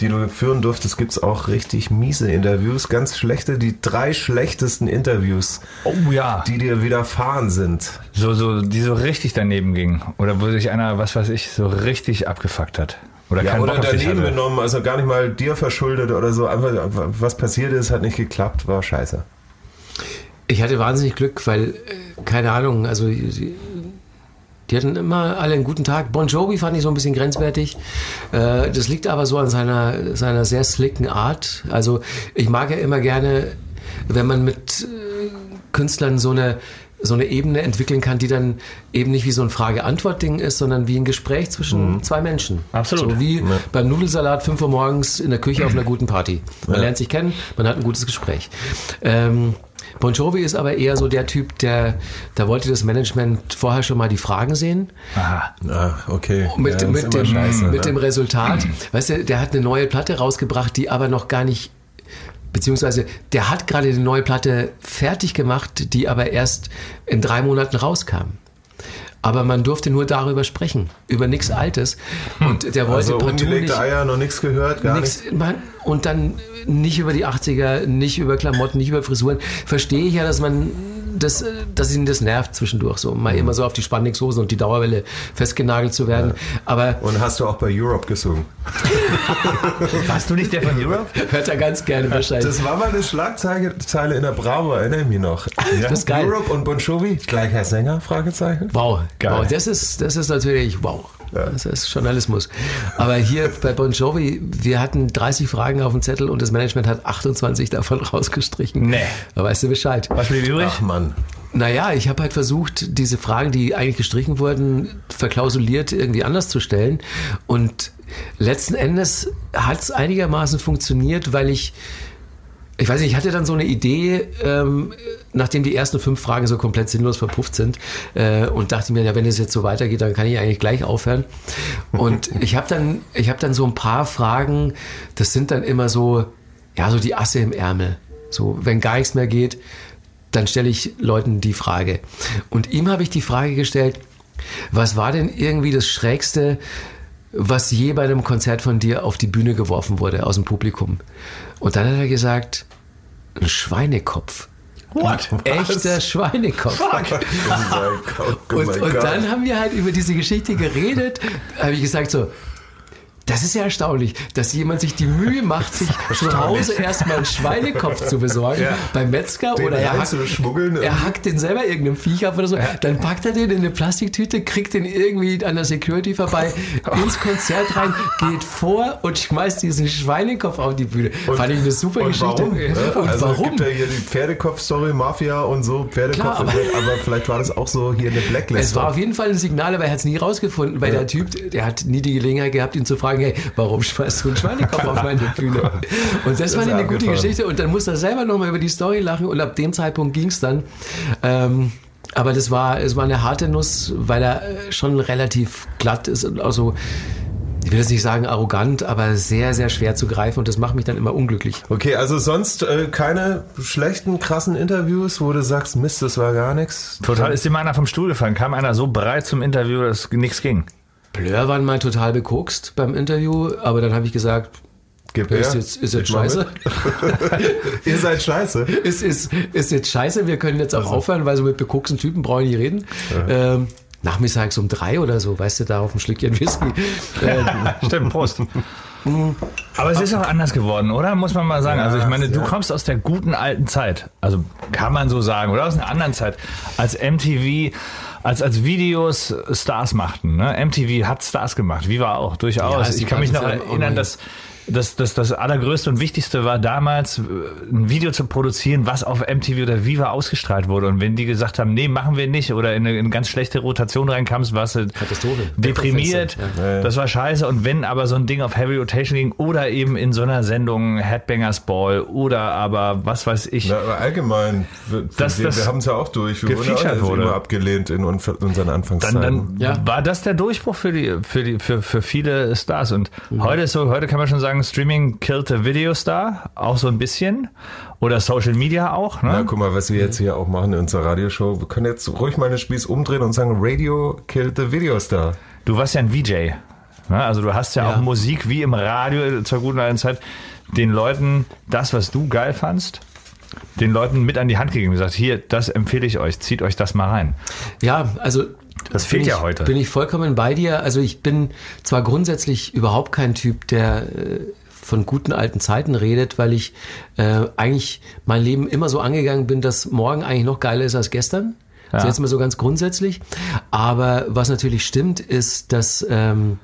die du führen durftest. Gibt es auch richtig miese Interviews, ganz schlechte, die drei schlechtesten Interviews, Oh ja. die dir widerfahren sind. So, so, die so richtig daneben gingen. Oder wo sich einer, was weiß ich, so richtig abgefuckt hat. Oder Ja, oder daneben genommen, also gar nicht mal dir verschuldet oder so. Einfach, was passiert ist, hat nicht geklappt, war scheiße. Ich hatte wahnsinnig Glück, weil, äh, keine Ahnung, also die, hatten immer alle einen guten Tag. Bon Jovi fand ich so ein bisschen grenzwertig. Äh, das liegt aber so an seiner, seiner sehr slicken Art. Also ich mag ja immer gerne, wenn man mit äh, Künstlern so eine so eine Ebene entwickeln kann, die dann eben nicht wie so ein Frage-Antwort-Ding ist, sondern wie ein Gespräch zwischen zwei Menschen. Absolut. So wie beim Nudelsalat 5 Uhr morgens in der Küche auf einer guten Party. Man Ja. lernt sich kennen, man hat ein gutes Gespräch. Ähm, Bon Jovi ist aber eher so der Typ, der, da wollte das Management vorher schon mal die Fragen sehen. Aha. Ah, okay. Mit, Ja, mit, dem, scheiße, mit ne? dem Resultat, weißt du, der hat eine neue Platte rausgebracht, die aber noch gar nicht, beziehungsweise der hat gerade eine neue Platte fertig gemacht, die aber erst in drei Monaten rauskam. Aber man durfte nur darüber sprechen, über nichts Altes. Und der wollte Also partout nicht, Eier, noch nichts gehört, gar nichts. und dann nicht über die 80er, nicht über Klamotten, nicht über Frisuren. Verstehe ich ja, dass man das, äh, dass ihn das nervt zwischendurch, so mal immer so auf die Spannixhosen und die Dauerwelle festgenagelt zu werden. Aber Und hast du auch bei Europe gesungen? Warst du nicht der von Europe? hört er ganz gerne wahrscheinlich. Das war mal eine Schlagzeile Zeile in der Bravo, erinnere ich mich noch. Ja? Das ist geil. Europe und Bon Jovi, gleicher Sänger, Fragezeichen. Wow, Geil. wow, das ist, das ist natürlich, wow. Das ist Journalismus. Aber hier bei Bon Jovi, wir hatten 30 Fragen auf dem Zettel und das Management hat 28 davon rausgestrichen. Nee. Da weißt du Bescheid. Was blieb übrig? Ach Mann. Naja, ich habe halt versucht, diese Fragen, die eigentlich gestrichen wurden, verklausuliert irgendwie anders zu stellen. Und letzten Endes hat es einigermaßen funktioniert, weil ich, ich weiß nicht, ich hatte dann so eine Idee, ähm, nachdem die ersten fünf Fragen so komplett sinnlos verpufft sind äh, und dachte mir, ja, wenn es jetzt so weitergeht, dann kann ich eigentlich gleich aufhören. Und ich habe dann, ich habe dann so ein paar Fragen, das sind dann immer so, ja, so die Asse im Ärmel. So, wenn gar nichts mehr geht, dann stelle ich Leuten die Frage. Und ihm habe ich die Frage gestellt, was war denn irgendwie das Schrägste, was je bei einem Konzert von dir auf die Bühne geworfen wurde aus dem Publikum? Und dann hat er gesagt, ein Schweinekopf. What? Echter Schweinekopf. Oh Und, und dann haben wir halt über diese Geschichte geredet. Habe ich gesagt so, Das ist ja erstaunlich, dass jemand sich die Mühe macht, sich zu Hause erstmal einen Schweinekopf zu besorgen Ja. beim Metzger Den oder er hackt, er hackt den selber irgendeinem Viech ab oder so. Dann packt er den in eine Plastiktüte, kriegt den irgendwie an der Security vorbei, ins Konzert rein, geht vor und schmeißt diesen Schweinekopf auf die Bühne. Fand ich eine super und Geschichte. Warum? ne? Und also Es warum? gibt ja hier die Pferdekopf-Story, Mafia und so, Pferdekopf. Klar, aber, aber- aber vielleicht war das auch so hier eine Blacklist. Es war auf jeden Fall ein Signal, aber er hat es nie rausgefunden, weil der Typ, der hat nie die Gelegenheit gehabt, ihn zu fragen, hey, warum schmeißt du einen Schweinekopf auf meine Bühne? Und das, war ist eine gute. Geschichte und dann musste er selber nochmal über die Story lachen und ab dem Zeitpunkt ging es dann. Ähm, aber das war, es war eine harte Nuss, weil er äh, schon relativ glatt ist und auch so, ich will jetzt nicht sagen arrogant, aber sehr, sehr schwer zu greifen und das macht mich dann immer unglücklich. Okay, also sonst äh, keine schlechten, krassen Interviews, wo du sagst, Mist, das war gar nichts. Total ist ihm einer vom Stuhl gefallen. Kam einer so breit zum Interview, dass nichts ging. Blur waren mal total bekokst beim Interview, aber dann habe ich gesagt, Gib ist her. jetzt, ist jetzt Ich mach scheiße. Ihr seid scheiße. ist, ist, ist jetzt scheiße, wir können jetzt auch aufhören, weil so mit bekoksten Typen brauche ich nicht reden. Ähm, nachmittags um drei oder so, weißt du, da auf ein Schlückchen Whisky. Ähm, Stimmt, Prost. Aber es ist auch anders geworden, oder? Muss man mal sagen. Ja, also ich meine, du ja. kommst aus der guten alten Zeit. Also kann man so sagen. Oder aus einer anderen Zeit. Als MTV, als, als Videos Stars machten. Ne? MTV hat Stars gemacht. Viva auch, Ja, durchaus. die ich kann mich noch erinnern, dass das, das, das Allergrößte und Wichtigste war damals, äh, ein Video zu produzieren, was auf MTV oder Viva ausgestrahlt wurde. Und wenn die gesagt haben, nee, machen wir nicht, oder in eine, in eine ganz schlechte Rotation reinkamst, warst du Katastrophe. deprimiert. Ja. Das war scheiße. Und wenn aber so ein Ding auf Heavy Rotation ging oder eben in so einer Sendung Headbangers Ball oder aber was weiß ich. Na, aber allgemein, wir, Dass wir, das wir haben es ja auch durch. Wir wurden auch wurde. immer abgelehnt in un- unseren dann, Anfangszeiten. dann Ja. war das der Durchbruch für die für die für, für viele Stars und Mhm. heute ist so heute kann man schon sagen Streaming killed the Video Star auch so ein bisschen oder Social Media auch ne? Na, guck mal, was wir jetzt hier auch machen in unserer Radioshow. Wir können jetzt ruhig mal den Spieß umdrehen und sagen, Radio killed the Video Star. Du warst ja ein VJ. Ne? Also du hast ja, Ja. auch Musik wie im Radio zur guten alten Zeit den Leuten das, was du geil fandst, den Leuten mit an die Hand gegeben und gesagt, hier, das empfehle ich euch, zieht euch das mal rein. Ja, also Das fehlt bin ja ich, heute. Bin ich vollkommen bei dir. Also ich bin zwar grundsätzlich überhaupt kein Typ, der äh, von guten alten Zeiten redet, weil ich äh, eigentlich mein Leben immer so angegangen bin, dass morgen eigentlich noch geiler ist als gestern. Also Ja. jetzt mal so ganz grundsätzlich. Aber was natürlich stimmt, ist, dass ähm,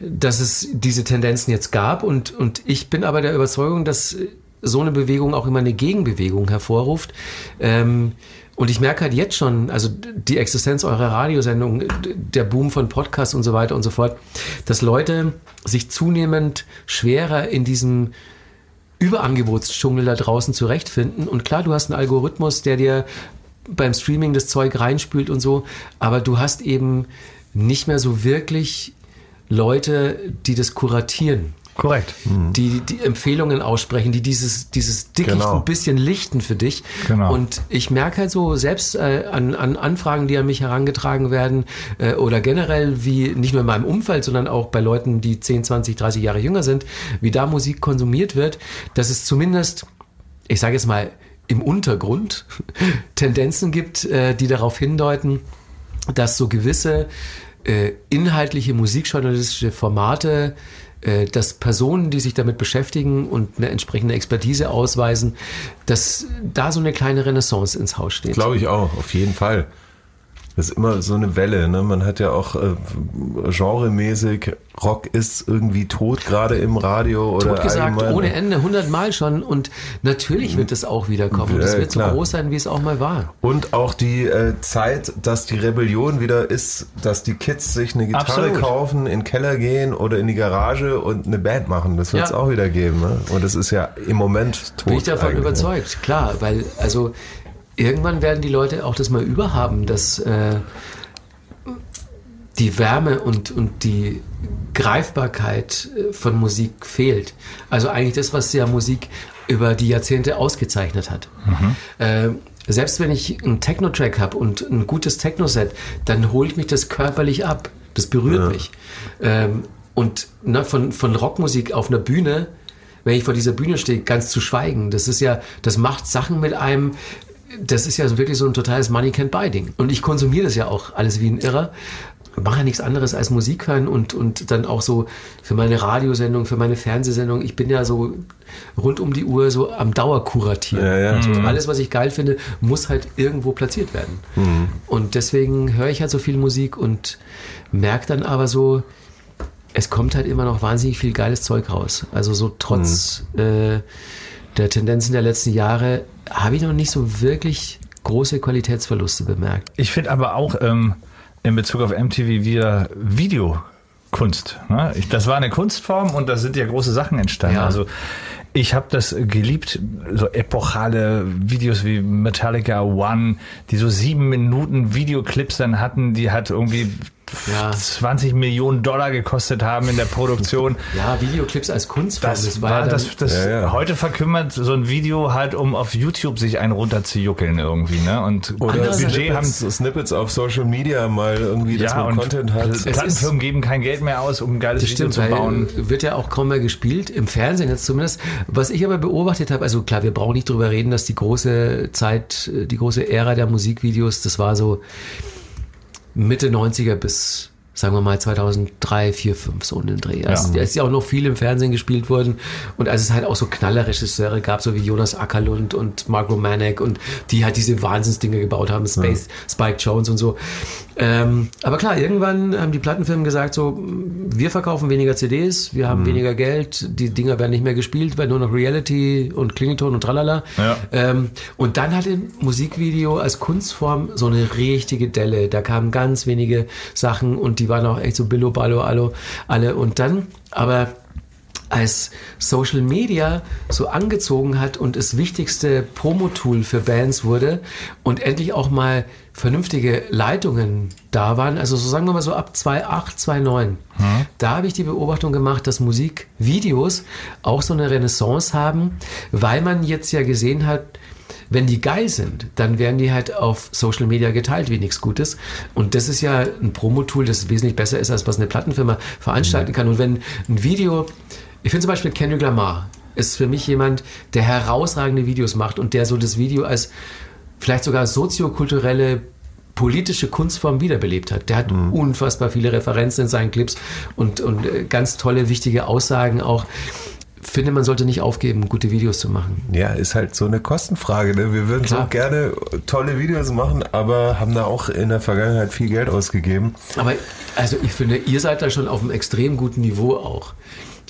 dass es diese Tendenzen jetzt gab und, und ich bin aber der Überzeugung, dass so eine Bewegung auch immer eine Gegenbewegung hervorruft. Ähm, und ich merke halt jetzt schon, also die Existenz eurer Radiosendung, der Boom von Podcasts und so weiter und so fort, dass Leute sich zunehmend schwerer in diesem Überangebotsdschungel da draußen zurechtfinden. Und klar, du hast einen Algorithmus, der dir beim Streaming das Zeug reinspült und so, aber du hast eben nicht mehr so wirklich Leute, die das kuratieren, Korrekt. die die Empfehlungen aussprechen, die dieses, dieses Dickicht Genau. ein bisschen lichten für dich. Genau. Und ich merke halt so, selbst äh, an, an Anfragen, die an mich herangetragen werden, äh, oder generell, wie nicht nur in meinem Umfeld, sondern auch bei Leuten, die 10, 20, 30 Jahre jünger sind, wie da Musik konsumiert wird, dass es zumindest, ich sage jetzt mal, im Untergrund Tendenzen gibt, äh, die darauf hindeuten, dass so gewisse äh, inhaltliche musikjournalistische Formate, dass Personen, die sich damit beschäftigen und eine entsprechende Expertise ausweisen, dass da so eine kleine Renaissance ins Haus steht. Glaube ich auch, auf jeden Fall. Das ist immer so eine Welle, ne? Man hat ja auch äh, genremäßig, Rock ist irgendwie tot, gerade im Radio oder Tot gesagt, allgemein. ohne Ende, hundertmal schon. Und natürlich wird es auch wiederkommen. Ja, wird so klar. groß sein, wie es auch mal war. Und auch die äh, Zeit, dass die Rebellion wieder ist, dass die Kids sich eine Gitarre Absolut. kaufen, in den Keller gehen oder in die Garage und eine Band machen. Das wird es Ja. auch wieder geben. Ne? Und das ist ja im Moment tot. Bin ich davon eigentlich, ne? überzeugt, klar, weil also irgendwann werden die Leute auch das mal überhaben, dass äh, die Wärme und, und die Greifbarkeit äh, von Musik fehlt. Also eigentlich das, was ja Musik über die Jahrzehnte ausgezeichnet hat. Äh, selbst wenn ich einen Techno-Track habe und ein gutes Techno-Set, dann holt mich das körperlich ab. Das berührt mich. Ähm, und ne, von, von Rockmusik auf einer Bühne, wenn ich vor dieser Bühne stehe, ganz zu schweigen, das ist ja, das macht Sachen mit einem, das ist ja so wirklich so ein totales Money Can't Buy Ding. Und ich konsumiere das ja auch alles wie ein Irrer. mache ja nichts anderes als Musik hören und, und dann auch so für meine Radiosendung, für meine Fernsehsendung. Ich bin ja so rund um die Uhr so am Dauerkuratieren. Ja, ja. Also alles, was ich geil finde, muss halt irgendwo platziert werden. Und deswegen höre ich halt so viel Musik und merke dann aber so, es kommt halt immer noch wahnsinnig viel geiles Zeug raus. Also so trotz äh, der Tendenzen der letzten Jahre habe ich noch nicht so wirklich große Qualitätsverluste bemerkt. Ich finde aber auch ähm, in Bezug auf MTV wieder Videokunst. Ne? Ich, das war eine Kunstform und da sind ja große Sachen entstanden. Ja. Also ich habe das geliebt, so epochale Videos wie Metallica One, die so sieben Minuten Videoclips dann hatten, die hat irgendwie Ja. 20 Millionen Dollar gekostet haben in der Produktion. Ja, Videoclips als Kunstform. Das, war ja das, das Ja, ja. heute verkümmert so ein Video halt, um auf YouTube sich einen runterzujuckeln irgendwie, ne? Und Oder das Budget haben Snippets, Snippets auf Social Media mal irgendwie, dass ja, man und Content hat. Plattenfirmen geben kein Geld mehr aus, um ein geiles Das Video stimmt, zu bauen. wird ja auch kaum mehr gespielt, im Fernsehen jetzt zumindest. Was ich aber beobachtet habe, also klar, wir brauchen nicht drüber reden, dass die große Zeit, äh, die große Ära der Musikvideos, das war so Mitte 90er bis sagen wir mal 2003, 4, 5 so in den Dreh. Als, Ja. als ja auch noch viel im Fernsehen gespielt wurden und als es halt auch so Knallerregisseure gab, so wie Jonas Ackerlund und Mark Romanek und die halt diese Wahnsinnsdinge gebaut haben, Space, Spike Jones und so. Ähm, aber klar, irgendwann haben die Plattenfirmen gesagt so, wir verkaufen weniger CDs, wir haben weniger Geld, die Dinger werden nicht mehr gespielt, werden nur noch Reality und Klingelton und tralala. Ja. Ähm, und dann hatte Musikvideo als Kunstform so eine richtige Delle. Da kamen ganz wenige Sachen und die waren auch echt so Billo, Ballo, Allo, alle. Und dann, aber als Social Media so angezogen hat und das wichtigste Promo-Tool für Bands wurde und endlich auch mal vernünftige Leitungen da waren, also so sagen wir mal so ab 2008, 2009, da habe ich die Beobachtung gemacht, dass Musikvideos auch so eine Renaissance haben, weil man jetzt ja gesehen hat, wenn die geil sind, dann werden die halt auf Social Media geteilt wie nichts Gutes. Und das ist ja ein Promo-Tool, das wesentlich besser ist, als was eine Plattenfirma veranstalten kann. Und wenn ein Video, ich finde zum Beispiel Kendrick Lamar ist für mich jemand, der herausragende Videos macht und der so das Video als vielleicht sogar soziokulturelle politische Kunstform wiederbelebt hat. Der hat unfassbar viele Referenzen in seinen Clips und, und äh, ganz tolle, wichtige Aussagen auch. Finde, man sollte nicht aufgeben, gute Videos zu machen. Ja, ist halt so eine Kostenfrage. Ne? Wir würden Klar. so gerne tolle Videos machen, aber haben da auch in der Vergangenheit viel Geld ausgegeben. Aber also ich finde, ihr seid da schon auf einem extrem guten Niveau auch.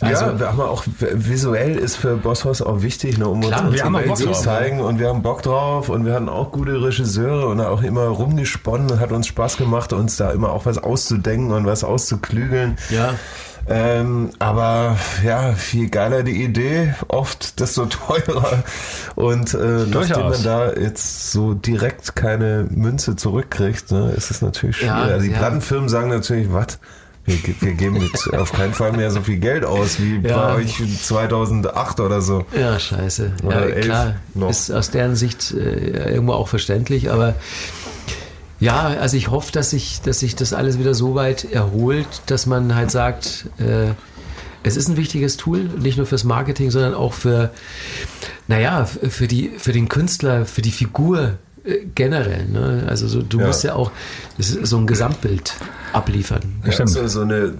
Also, ja, wir haben auch visuell ist für Bosshaus auch wichtig, ne, um Klar, uns unsere Welt zu zeigen und wir haben Bock drauf und wir hatten auch gute Regisseure und auch immer rumgesponnen und hat uns Spaß gemacht, uns da immer auch was auszudenken und was auszuklügeln. ja. Ähm, aber ja, viel geiler die Idee, oft desto teurer. Und äh, nachdem Durchaus. man da jetzt so direkt keine Münze zurückkriegt, ne, ist es natürlich schwierig. Ja, also die ja. Plattenfirmen sagen natürlich, was? Wir, wir geben jetzt auf keinen Fall mehr so viel Geld aus wie Ja. bei euch 2008 oder so. Ja, scheiße. Oder ja, elf klar. noch. Ist aus deren Sicht äh, irgendwo auch verständlich, aber ja, also ich hoffe, dass sich, dass sich das alles wieder so weit erholt, dass man halt sagt, äh, es ist ein wichtiges Tool, nicht nur fürs Marketing, sondern auch für, naja, für, die, für den Künstler, für die Figur äh, generell. Ne? Also so, du Ja. musst ja auch das ist so ein Gesamtbild abliefern. Ja, so, so eine,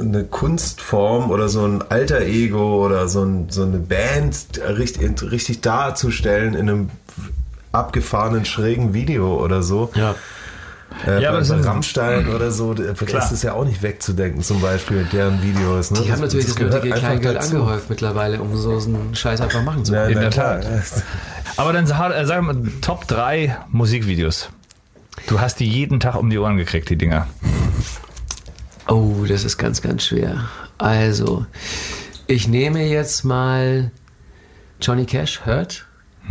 eine Kunstform oder so ein alter Ego oder so, ein, so eine Band richtig, richtig darzustellen in einem abgefahrenen, schrägen Video oder so. Ja. Äh, Ja, aber bei, das bei Rammstein oder so, da Klar. ist es ja auch nicht wegzudenken, zum Beispiel mit deren Videos. Ne? Die haben natürlich das, nötige einfach Kleingeld dazu. angehäuft mittlerweile, um so einen Scheiß einfach machen zu Ja, können. In na der klar. Tat. Aber dann sag, äh, sag mal, Top 3 Musikvideos. Du hast die jeden Tag um die Ohren gekriegt, die Dinger. Oh, das ist ganz, ganz schwer. Also, ich nehme jetzt mal Johnny Cash, Hurt.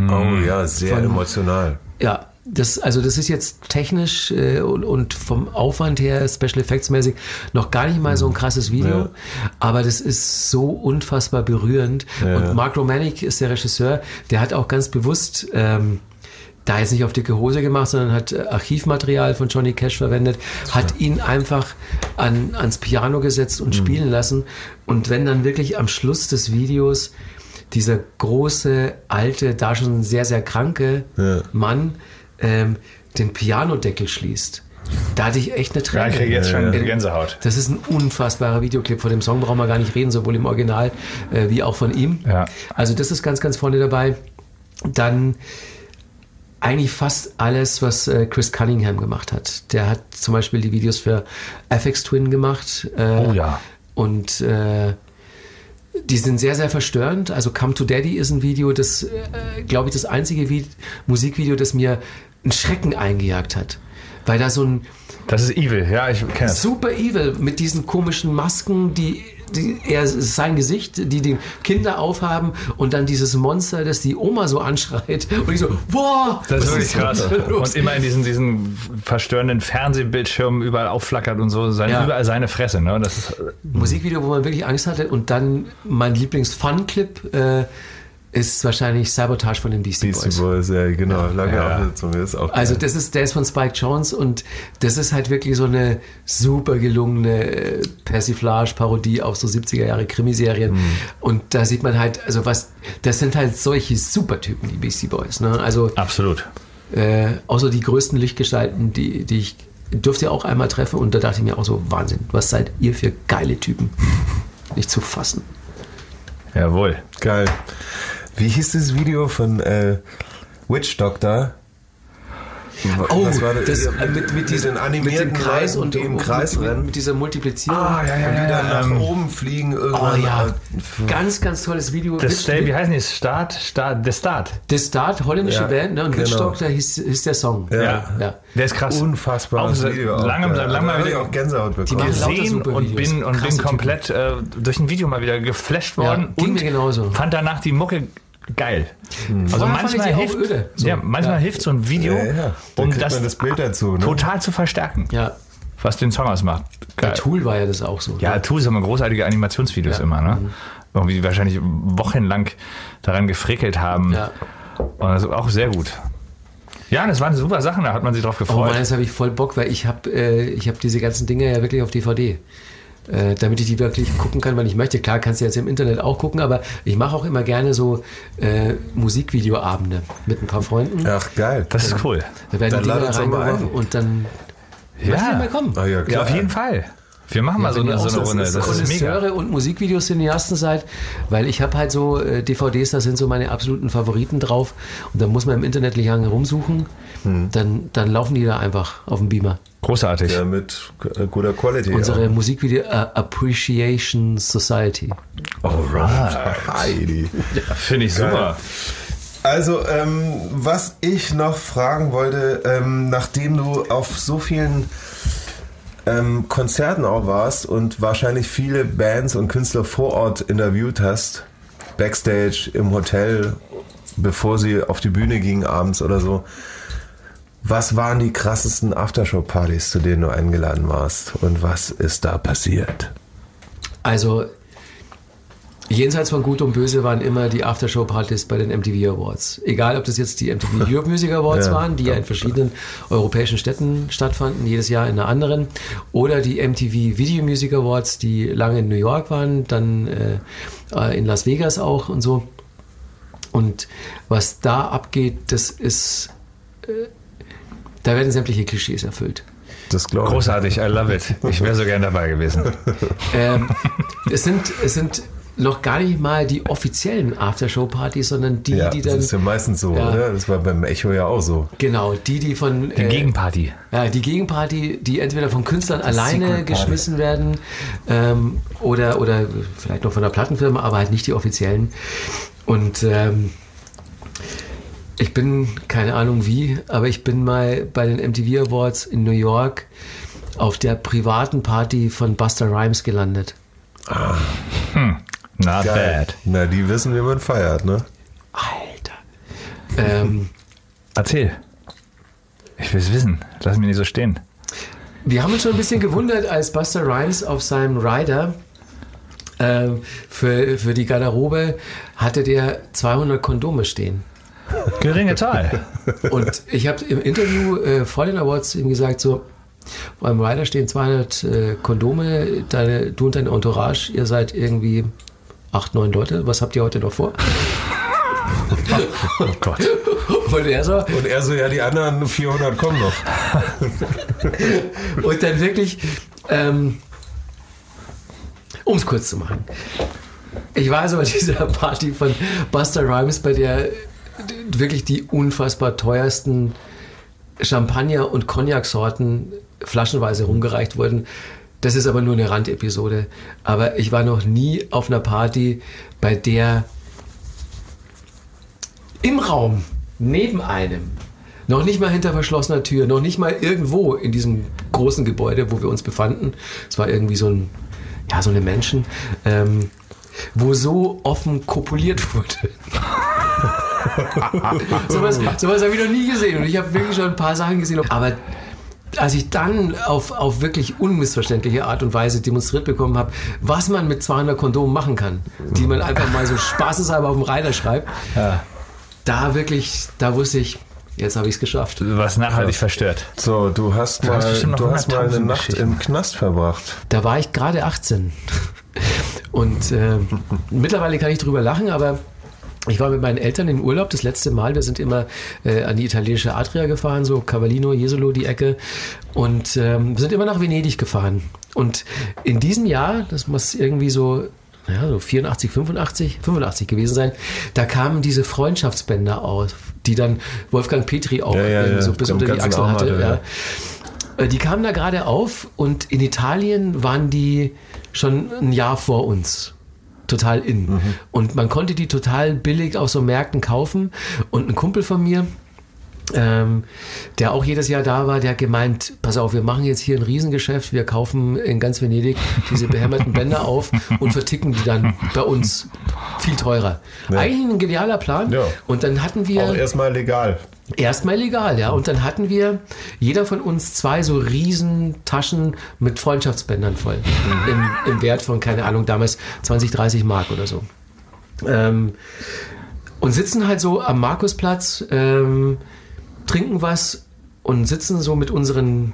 Oh ja, sehr Von- emotional. Ja, das, also das ist jetzt technisch äh, und, und vom Aufwand her, Special Effects mäßig, noch gar nicht mal so ein krasses Video, Ja. aber das ist so unfassbar berührend. Ja. Und Mark Romanek ist der Regisseur, der hat auch ganz bewusst ähm, da jetzt nicht auf dicke Hose gemacht, sondern hat äh, Archivmaterial von Johnny Cash verwendet, hat ihn einfach an, ans Piano gesetzt Mhm. und spielen lassen. Und wenn dann wirklich am Schluss des Videos dieser große, alte, da schon sehr, sehr kranke Ja. Mann ähm, den Pianodeckel schließt, da hatte ich echt eine Ja, Träne. ich kriege jetzt schon Gänsehaut. Das ist ein unfassbarer Videoclip. Von dem Song brauchen wir gar nicht reden, sowohl im Original äh, wie auch von ihm. Ja. Also das ist ganz, ganz vorne dabei. Dann eigentlich fast alles, was äh, Chris Cunningham gemacht hat. Der hat zum Beispiel die Videos für FX Twin gemacht. Äh, Oh ja. Und äh, die sind sehr, sehr verstörend. Also Come to Daddy ist ein Video, das, äh, glaube ich, das einzige Vi Musikvideo, das mir einen Schrecken eingejagt hat. Weil da so ein Das ist evil, ja, ich kenne super evil mit diesen komischen Masken, die, die er sein Gesicht, die die Kinder aufhaben und dann dieses Monster, das die Oma so anschreit und ich so, boah, Das ist wirklich krass. Und immer in diesen, diesen verstörenden Fernsehbildschirmen überall aufflackert und so, sein, Ja. überall seine Fresse. Ne? Das ist, Musikvideo, wo man wirklich Angst hatte und dann mein Lieblings-Fun-Clip äh, ist wahrscheinlich Sabotage von den Beastie, Beastie Boys. Boys, ja, genau. Lange Ja. auf der Zunge ist auch. Also das ist, der ist von Spike Jones und das ist halt wirklich so eine super gelungene äh, Persiflage-Parodie auf so 70er Jahre Krimiserien. Und da sieht man halt, also was, das sind halt solche Supertypen, die Beastie Boys. Ne? Also absolut. äh, außer die größten Lichtgestalten, die, die ich durfte ja auch einmal treffen und da dachte ich mir auch so, Wahnsinn, was seid ihr für geile Typen? Nicht zu fassen. Jawohl. Geil. Wie hieß das Video von äh, Witch Doctor? Oh, Was war das? das, Ja, mit, mit, diesem, mit animierten dem Kreis und die im Kreis mit. Mit dieser Multiplizierung. Ah, ja, ja, Und die dann nach ähm, oben fliegen Oh irgendwann. ja, Äh, ganz, ganz tolles Video. Das Witch- Stay, wie heißen die? Start, Start, The Start. The Start, holländische Ja, Band, ne? Und genau. Witch Doctor hieß, hieß der Song. Ja. ja. Der ist krass. Unfassbares Auch Video. auch, lange- ja. lange Da mal wieder auch Gänsehaut bekommen. gesehen und bin, und bin komplett äh, durch ein Video mal wieder geflasht worden ging und mir genauso. fand danach die Mucke geil. Also Vorher fand ich manchmal hilft, öde. So. ja, manchmal Ja. hilft so ein Video, Ja, um das, das Bild dazu. Ne? total zu verstärken, Ja. was den Song ausmacht. Bei Geil. Tool war ja das auch so. Ja, ne? Tool ist immer großartige Animationsvideos Ja. immer, ne? Irgendwie wahrscheinlich wochenlang daran gefrickelt haben. Ja. Und das ist auch sehr gut. Ja, das waren super Sachen, da hat man sich drauf Oh gefreut. Mann, jetzt habe ich voll Bock, weil ich habe äh, ich hab diese ganzen Dinge ja wirklich auf DVD. Äh, damit ich die wirklich gucken kann, wann ich möchte. Klar, kannst du jetzt im Internet auch gucken, aber ich mache auch immer gerne so äh, Musikvideoabende mit ein paar Freunden. Ach, geil. das ist cool. Da werden Dann die Dinger reingeworfen ein. und dann die mal kommen. Ah, ja, Ja, auf jeden Fall. Wir machen mal so eine, so eine Runde. Das ist mega. Und Musikvideos-Cineasten seid, weil ich habe halt so äh, DVDs, da sind so meine absoluten Favoriten drauf und da muss man im Internet nicht lange rumsuchen, Hm. dann, dann laufen die da einfach auf dem Beamer. Großartig. Ja, mit äh, guter Quality. Unsere auch. Musikvideo äh, Appreciation Society. Alright. Heidi. Finde ich super. Also, ähm, was ich noch fragen wollte, ähm, nachdem du auf so vielen ähm, Konzerten auch warst und wahrscheinlich viele Bands und Künstler vor Ort interviewt hast, backstage, im Hotel, bevor sie auf die Bühne gingen abends oder so, was waren die krassesten Aftershow-Partys, zu denen du eingeladen warst und was ist da passiert? Also, jenseits von Gut und Böse waren immer die Aftershow-Partys bei den MTV Awards. Egal, ob das jetzt die MTV Europe Music Awards Ja, waren, die ja in verschiedenen europäischen Städten stattfanden, jedes Jahr in einer anderen, oder die MTV Video Music Awards, die lange in New York waren, dann äh, in Las Vegas auch und so. Und was da abgeht, das ist, äh, da werden sämtliche Klischees erfüllt. Das glaube ich. Großartig, I love it. Ich wäre so gern dabei gewesen. Ähm, es, sind, es sind noch gar nicht mal die offiziellen Aftershow-Partys, sondern die, Ja, die das dann. ist ja meistens so, Ja. oder? Das war beim Echo ja auch so. Genau, die, die von. Die Gegenparty. Ja, die Gegenparty, die entweder von Künstlern alleine Secret Party. geschmissen werden ähm, oder, oder vielleicht noch von der Plattenfirma, aber halt nicht die offiziellen. Und ähm, ich bin, keine Ahnung wie, aber ich bin mal bei den MTV Awards in New York auf der privaten Party von Buster Rhymes gelandet. Not bad. Na, die wissen, wie man feiert, ne? Alter. Ähm, Erzähl. Ich will es wissen. Lass mich nicht so stehen. Wir haben uns schon ein bisschen gewundert, als Buster Rhymes auf seinem Rider äh, für, für die Garderobe hatte der 200 Kondome stehen. Geringe Zahl. Und ich habe im Interview äh, vor den Awards ihm gesagt, so, beim Rider stehen 200 äh, Kondome, deine, du und deine Entourage, ihr seid irgendwie acht, neun Leute, was habt ihr heute noch vor? Oh Gott. Und er so, Und er so, ja, die anderen 400 kommen noch. und dann wirklich, ähm, um es kurz zu machen. Ich war also bei dieser Party von Buster Rhymes, bei der wirklich die unfassbar teuersten Champagner- und Cognac-Sorten flaschenweise rumgereicht wurden. Das ist aber nur eine Randepisode. Aber ich war noch nie auf einer Party, bei der im Raum neben einem, noch nicht mal hinter verschlossener Tür, noch nicht mal irgendwo in diesem großen Gebäude, wo wir uns befanden, es war irgendwie so ein, ja, so eine Menschen, ähm, wo so offen kopuliert wurde. sowas sowas habe ich noch nie gesehen und ich habe wirklich schon ein paar Sachen gesehen. Aber als ich dann auf, auf wirklich unmissverständliche Art und Weise demonstriert bekommen habe, was man mit 200 Kondomen machen kann, die man einfach mal so spaßeshalber auf dem Reiter schreibt, da wirklich, da wusste ich, jetzt habe ich es geschafft. Was nachhaltig verstört. So, du hast Du hast mal, noch du hast mal eine 100.000 Nacht im Knast verbracht. Da war ich gerade 18. Und äh, mittlerweile kann ich drüber lachen, aber ich war mit meinen Eltern in Urlaub das letzte Mal. Wir sind immer äh, an die italienische Adria gefahren, so Cavallino, Jesolo, die Ecke. Und ähm, wir sind immer nach Venedig gefahren. Und in diesem Jahr, das muss irgendwie so, ja, so 84, 85, 85 gewesen sein, da kamen diese Freundschaftsbänder auf, die dann Wolfgang Petri auch Ja, ja, so bis unter die Achsel Arm hatte. hatte. Äh, Die kamen da gerade auf und in Italien waren die schon ein Jahr vor uns. Total in. Und man konnte die total billig auf so Märkten kaufen. Und ein Kumpel von mir, ähm, der auch jedes Jahr da war, der hat gemeint, pass auf, wir machen jetzt hier ein Riesengeschäft, wir kaufen in ganz Venedig diese behämmerten Bänder auf und verticken die dann bei uns viel teurer. Eigentlich ein genialer Plan. Ja. Und dann hatten wir... Auch erstmal legal. Erstmal legal, ja. Und dann hatten wir, jeder von uns zwei so riesen Taschen mit Freundschaftsbändern voll. Im, Im Wert von, keine Ahnung, damals 20, 30 Mark oder so. Ähm, und sitzen halt so am Markusplatz, ähm, trinken was und sitzen so mit unseren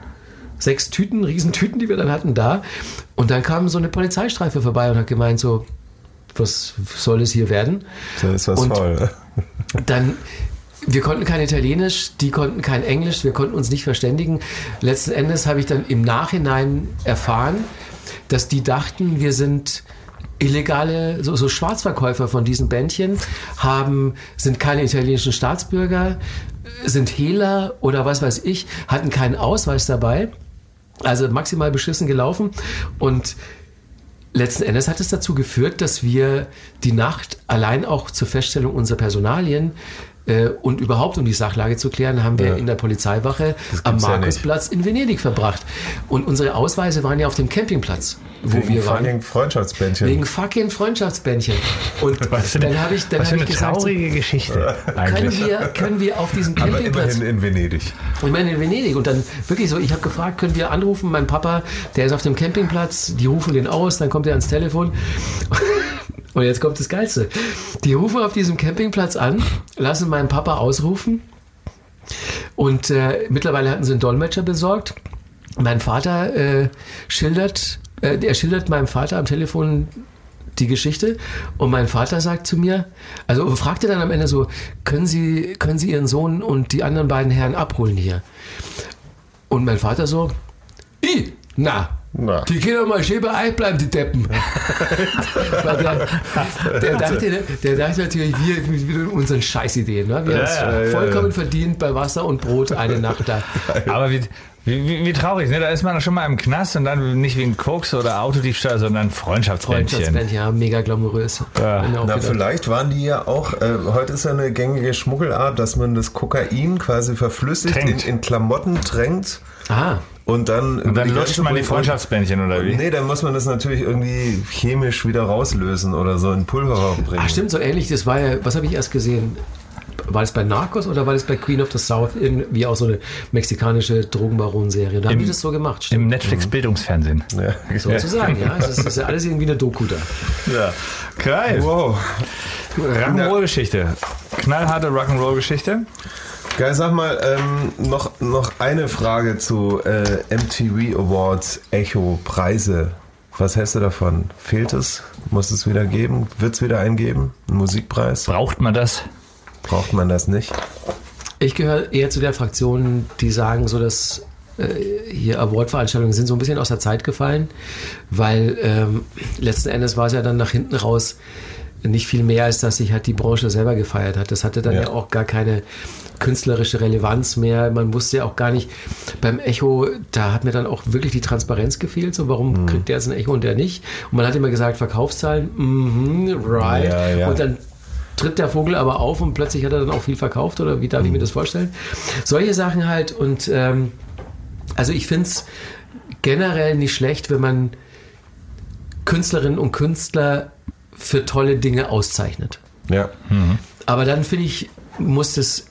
sechs Tüten, Riesentüten, die wir dann hatten, da. Und dann kam so eine Polizeistreife vorbei und hat gemeint so, was soll es hier werden? Da ist was Und- faul. dann wir konnten kein Italienisch, die konnten kein Englisch, wir konnten uns nicht verständigen. Letzten Endes habe ich dann im Nachhinein erfahren, dass die dachten, wir sind illegale, so, so Schwarzverkäufer von diesen Bändchen, haben, sind keine italienischen Staatsbürger, sind Hehler oder was weiß ich, hatten keinen Ausweis dabei. Also maximal beschissen gelaufen und letzten Endes hat es dazu geführt, dass wir die Nacht allein auch zur Feststellung unserer Personalien äh, und überhaupt um die Sachlage zu klären, haben wir Ja. in der Polizeiwache am gibt's ja Markusplatz in Venedig verbracht. Und unsere Ausweise waren ja auf dem Campingplatz, wo Wegen wir waren. fucking Freundschaftsbändchen. Wegen fucking Freundschaftsbändchen. Und Was für eine, dann habe ich, dann was für hab eine ich gesagt, traurige Geschichte können wir, können wir auf diesem Aber Campingplatz immerhin in Venedig. ich meine in Venedig und dann wirklich so, ich habe gefragt, können wir anrufen, mein Papa, der ist auf dem Campingplatz, die rufen den aus, dann kommt er ans Telefon. Und jetzt kommt das Geilste. Die rufen auf diesem Campingplatz an, lassen meinen Papa ausrufen und äh, mittlerweile hatten sie einen Dolmetscher besorgt. Mein Vater äh, schildert, äh, er schildert meinem Vater am Telefon die Geschichte und mein Vater sagt zu mir, also fragte dann am Ende so, können Sie, können Sie Ihren Sohn und die anderen beiden Herren abholen hier? Und mein Vater so, I, na, Na. die können mal schön bei euch bleiben, die Deppen. Der, der, dachte, der dachte natürlich, wir, mit unseren Scheißideen. Ne? Wir Ja, haben es ja, vollkommen ja. verdient bei Wasser und Brot eine Nacht da. Aber wie, wie, wie, wie traurig, ne? Da ist man schon mal im Knast und dann nicht wegen Koks oder Autodiebstahl, sondern Freundschaftsbändchen. Freundschaftsband, ja, mega glamourös. Ja. Na, vielleicht waren die ja auch, äh, heute ist ja eine gängige Schmuggelart, dass man das Kokain quasi verflüssigt, in, in Klamotten tränkt Ah, und dann. Und dann lutscht man die Freundschaftsbändchen oder wie? Nee, dann muss man das natürlich irgendwie chemisch wieder rauslösen oder so in Pulver bringen. ah, stimmt, so ähnlich. Das war ja, was habe ich erst gesehen? War das bei Narcos oder war das bei Queen of the South? Irgendwie auch so eine mexikanische Drogenbaron-Serie. Da haben Im- die das so gemacht. Im Stimmt. Netflix-Bildungsfernsehen. Ja. Sozusagen, ja. Es ist, es ist ja alles irgendwie eine Doku da. Ja. Geil. Wow. Rock'n'Roll-Geschichte. Knallharte Rock'n'Roll-Geschichte. Geil, sag mal, ähm, noch, noch eine Frage zu äh, MTV Awards Echo Preise. Was hältst du davon? Fehlt es? Muss es wieder geben? Wird es wieder einen geben? Ein Musikpreis? Braucht man das? Braucht man das nicht? Ich gehöre eher zu der Fraktion, die sagen, so dass äh, hier Award-Veranstaltungen sind so ein bisschen aus der Zeit gefallen, weil ähm, letzten Endes war es ja dann nach hinten raus nicht viel mehr, als dass sich halt die Branche selber gefeiert hat. Das hatte dann ja, Ja. auch gar keine künstlerische Relevanz mehr. Man wusste ja auch gar nicht, beim Echo, da hat mir dann auch wirklich die Transparenz gefehlt. So, warum Mhm. kriegt der jetzt ein Echo und der nicht? Und man hat immer gesagt, Verkaufszahlen, mhm, right. Ja, ja. Und dann tritt der Vogel aber auf und plötzlich hat er dann auch viel verkauft oder wie darf Mhm. ich mir das vorstellen? Solche Sachen halt und ähm, also ich finde es generell nicht schlecht, wenn man Künstlerinnen und Künstler für tolle Dinge auszeichnet. Ja. Aber dann finde ich, muss das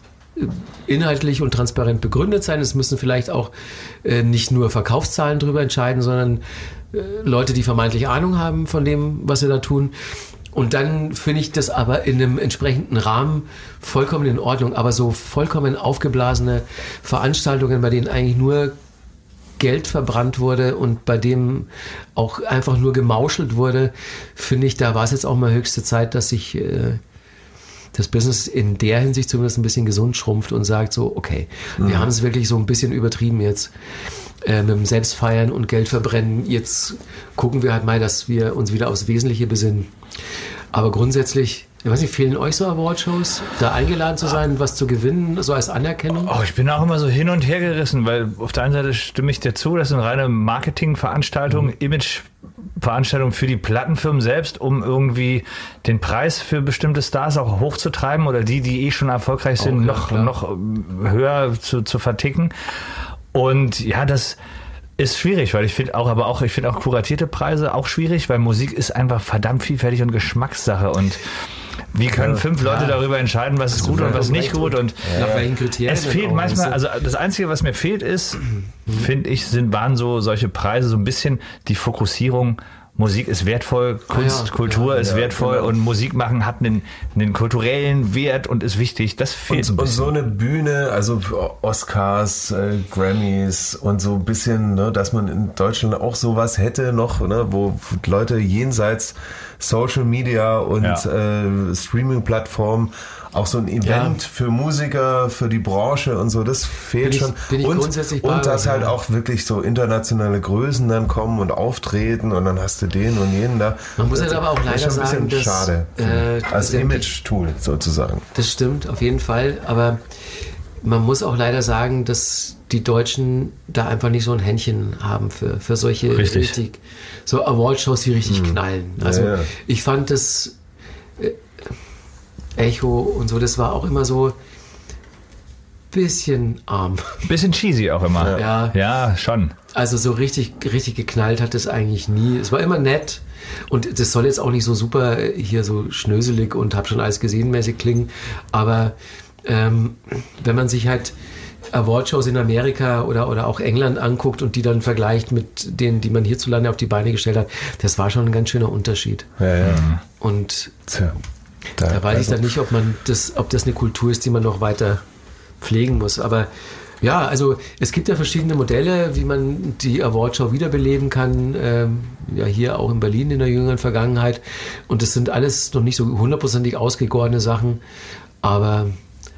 inhaltlich und transparent begründet sein. Es müssen vielleicht auch äh, nicht nur Verkaufszahlen darüber entscheiden, sondern äh, Leute, die vermeintlich Ahnung haben von dem, was sie da tun. Und dann finde ich das aber in einem entsprechenden Rahmen vollkommen in Ordnung. Aber so vollkommen aufgeblasene Veranstaltungen, bei denen eigentlich nur Geld verbrannt wurde und bei dem auch einfach nur gemauschelt wurde, finde ich, da war es jetzt auch mal höchste Zeit, dass sich äh, das Business in der Hinsicht zumindest ein bisschen gesund schrumpft und sagt so, okay, wir haben es wirklich so ein bisschen übertrieben jetzt äh, mit dem Selbstfeiern und Geld verbrennen. Jetzt gucken wir halt mal, dass wir uns wieder aufs Wesentliche besinnen. Aber grundsätzlich, ich weiß nicht, fehlen euch so Awardshows, da eingeladen zu sein, was zu gewinnen, so als Anerkennung? Oh, ich bin auch immer so hin und her gerissen, weil auf der einen Seite stimme ich dir zu, das sind reine Marketingveranstaltungen, Imageveranstaltungen für die Plattenfirmen selbst, um irgendwie den Preis für bestimmte Stars auch hochzutreiben oder die, die eh schon erfolgreich sind, ja, noch, klar. noch ähm, höher zu, zu verticken. Und ja, das ist schwierig, weil ich finde auch, aber auch, ich finde auch kuratierte Preise auch schwierig, weil Musik ist einfach verdammt vielfältig und Geschmackssache und wie können fünf Leute darüber entscheiden, was ist gut und was nicht gut und Nach welchen Kriterien? es fehlt manchmal, also das Einzige, was mir fehlt, ist, finde ich, sind, waren so solche Preise, so ein bisschen die Fokussierung. Musik ist wertvoll, Kunst, Ah ja, Kultur ja, ist ja, wertvoll genau. und Musik machen hat einen, einen kulturellen Wert und ist wichtig. Das fehlt ein Und, und so eine Bühne, also Oscars, äh, Grammys und so ein bisschen, ne, dass man in Deutschland auch sowas hätte noch, ne, wo Leute jenseits Social Media und äh, Streaming-Plattformen auch so ein Event Ja. für Musiker, für die Branche und so, das fehlt Bin ich- schon. bin ich und, grundsätzlich bei und dass halt auch wirklich so internationale Größen dann kommen und auftreten und dann hast du den und jenen da. Man muss das halt aber auch das ist leider schon ein sagen, bisschen dass, schade. äh, als Image-Tool sozusagen. Das stimmt, auf jeden Fall. Aber man muss auch leider sagen, dass die Deutschen da einfach nicht so ein Händchen haben für, für solche Richtig. so Awardshows, die richtig knallen. Also. Ja, ja. ich fand das Echo und so, das war auch immer so bisschen arm. Bisschen cheesy auch immer. Ja. ja schon. Also so richtig, richtig geknallt hat es eigentlich nie. Es war immer nett. Und das soll jetzt auch nicht so super äh, hier so schnöselig und hab schon alles gesehen mäßig klingen. Aber ähm, wenn man sich halt Awardshows in Amerika oder, oder auch England anguckt und die dann vergleicht mit denen, die man hierzulande auf die Beine gestellt hat, das war schon ein ganz schöner Unterschied. Ja, ja. Und Tja. Da weiß ich also- dann nicht, ob man das, ob das eine Kultur ist, die man noch weiter pflegen muss. Aber ja, also es gibt ja verschiedene Modelle, wie man die Awardshow wiederbeleben kann. Ähm, ja, hier auch in Berlin in der jüngeren Vergangenheit. Und das sind alles noch nicht so hundertprozentig ausgegorene Sachen. Aber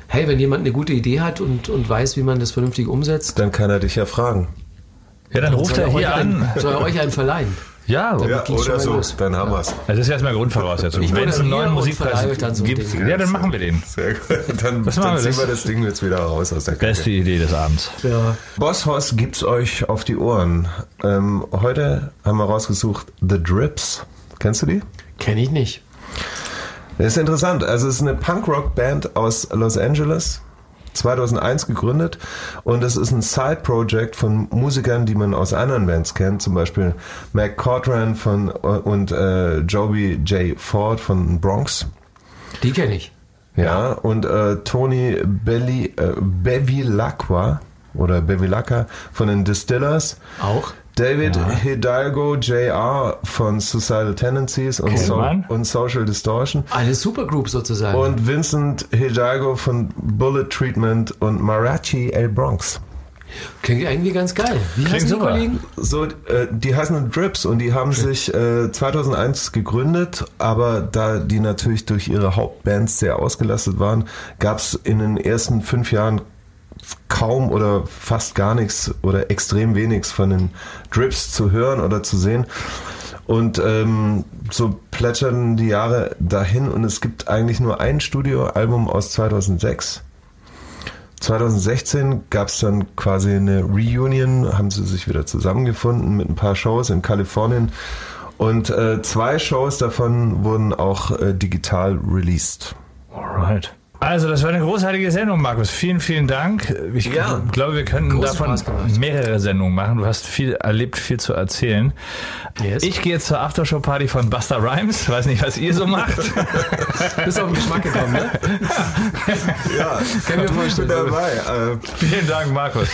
hey, wenn jemand eine gute Idee hat und, und weiß, wie man das vernünftig umsetzt, Dann kann er dich ja fragen. Ja, dann ruft er er, euch hier an. soll er euch einen verleihen. Ja, Ja, oder mal so, los. dann haben wir's. das ist erstmal Grundvoraussetzung. Ich Wenn es einen neuen Musikpreis so gibt, ja, dann machen wir den. Sehr gut. Dann, dann wir, ziehen das- wir das Ding jetzt wieder raus aus der Kacke. Beste Idee des Abends. Ja. Bosshaus gibt's euch auf die Ohren. Ähm, heute haben wir rausgesucht The Drips. Kennst du die? Kenne ich nicht. Das ist interessant. Also es ist eine Punkrock-Band aus Los Angeles. 2001 gegründet und es ist ein Side-Project von Musikern, die man aus anderen Bands kennt, zum Beispiel Mac Cortran von, und äh, Joby J. Ford von Bronx. Die kenne ich. Ja, und äh, Tony Belli, äh, Bevilacqua oder Bevilacqua von den Distillers. Auch? David Hidalgo Jr. von Suicidal Tendencies und, so und Social Distortion. Eine Supergroup sozusagen. Und Vincent Hidalgo von Bullet Treatment und Marachi El Bronx. Klingt eigentlich ganz geil. Wie Klingt heißen die super. Kollegen? So, äh, die heißen Drips und die haben sich äh, 2001 gegründet, aber da die natürlich durch ihre Hauptbands sehr ausgelastet waren, gab es in den ersten fünf Jahren kaum oder fast gar nichts oder extrem wenig von den Drips zu hören oder zu sehen. Und ähm, so plätschern die Jahre dahin und es gibt eigentlich nur ein Studioalbum aus 2006. 2016 gab es dann quasi eine Reunion, haben sie sich wieder zusammengefunden mit ein paar Shows in Kalifornien und äh, zwei Shows davon wurden auch äh, digital released. Alright. Also, das war eine großartige Sendung, Markus. Vielen, vielen Dank. Ich Ja. glaube, wir könnten davon mehrere Sendungen machen. Du hast viel erlebt, viel zu erzählen. Yes. Ich gehe jetzt zur Aftershow-Party von Buster Rhymes. Weiß nicht, was ihr so macht. Bist auf den Geschmack gekommen, ne? Ja, Kann ich mir vorstellen. dabei. Äh, Vielen Dank, Markus.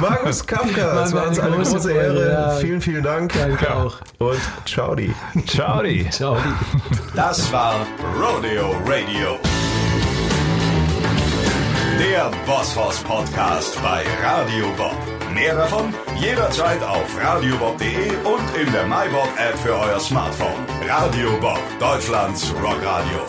Markus Kafka, es War uns eine große große Ehre. ja. Vielen, vielen Dank. Danke auch. Und ciao. Ciao. Ciao. Das war Rodeo Radio. Der Bosshaus Podcast bei Radio Bob. Mehr davon jederzeit auf radiobob.de und in der MyBob App für euer Smartphone. Radio Bob, Deutschlands Rockradio.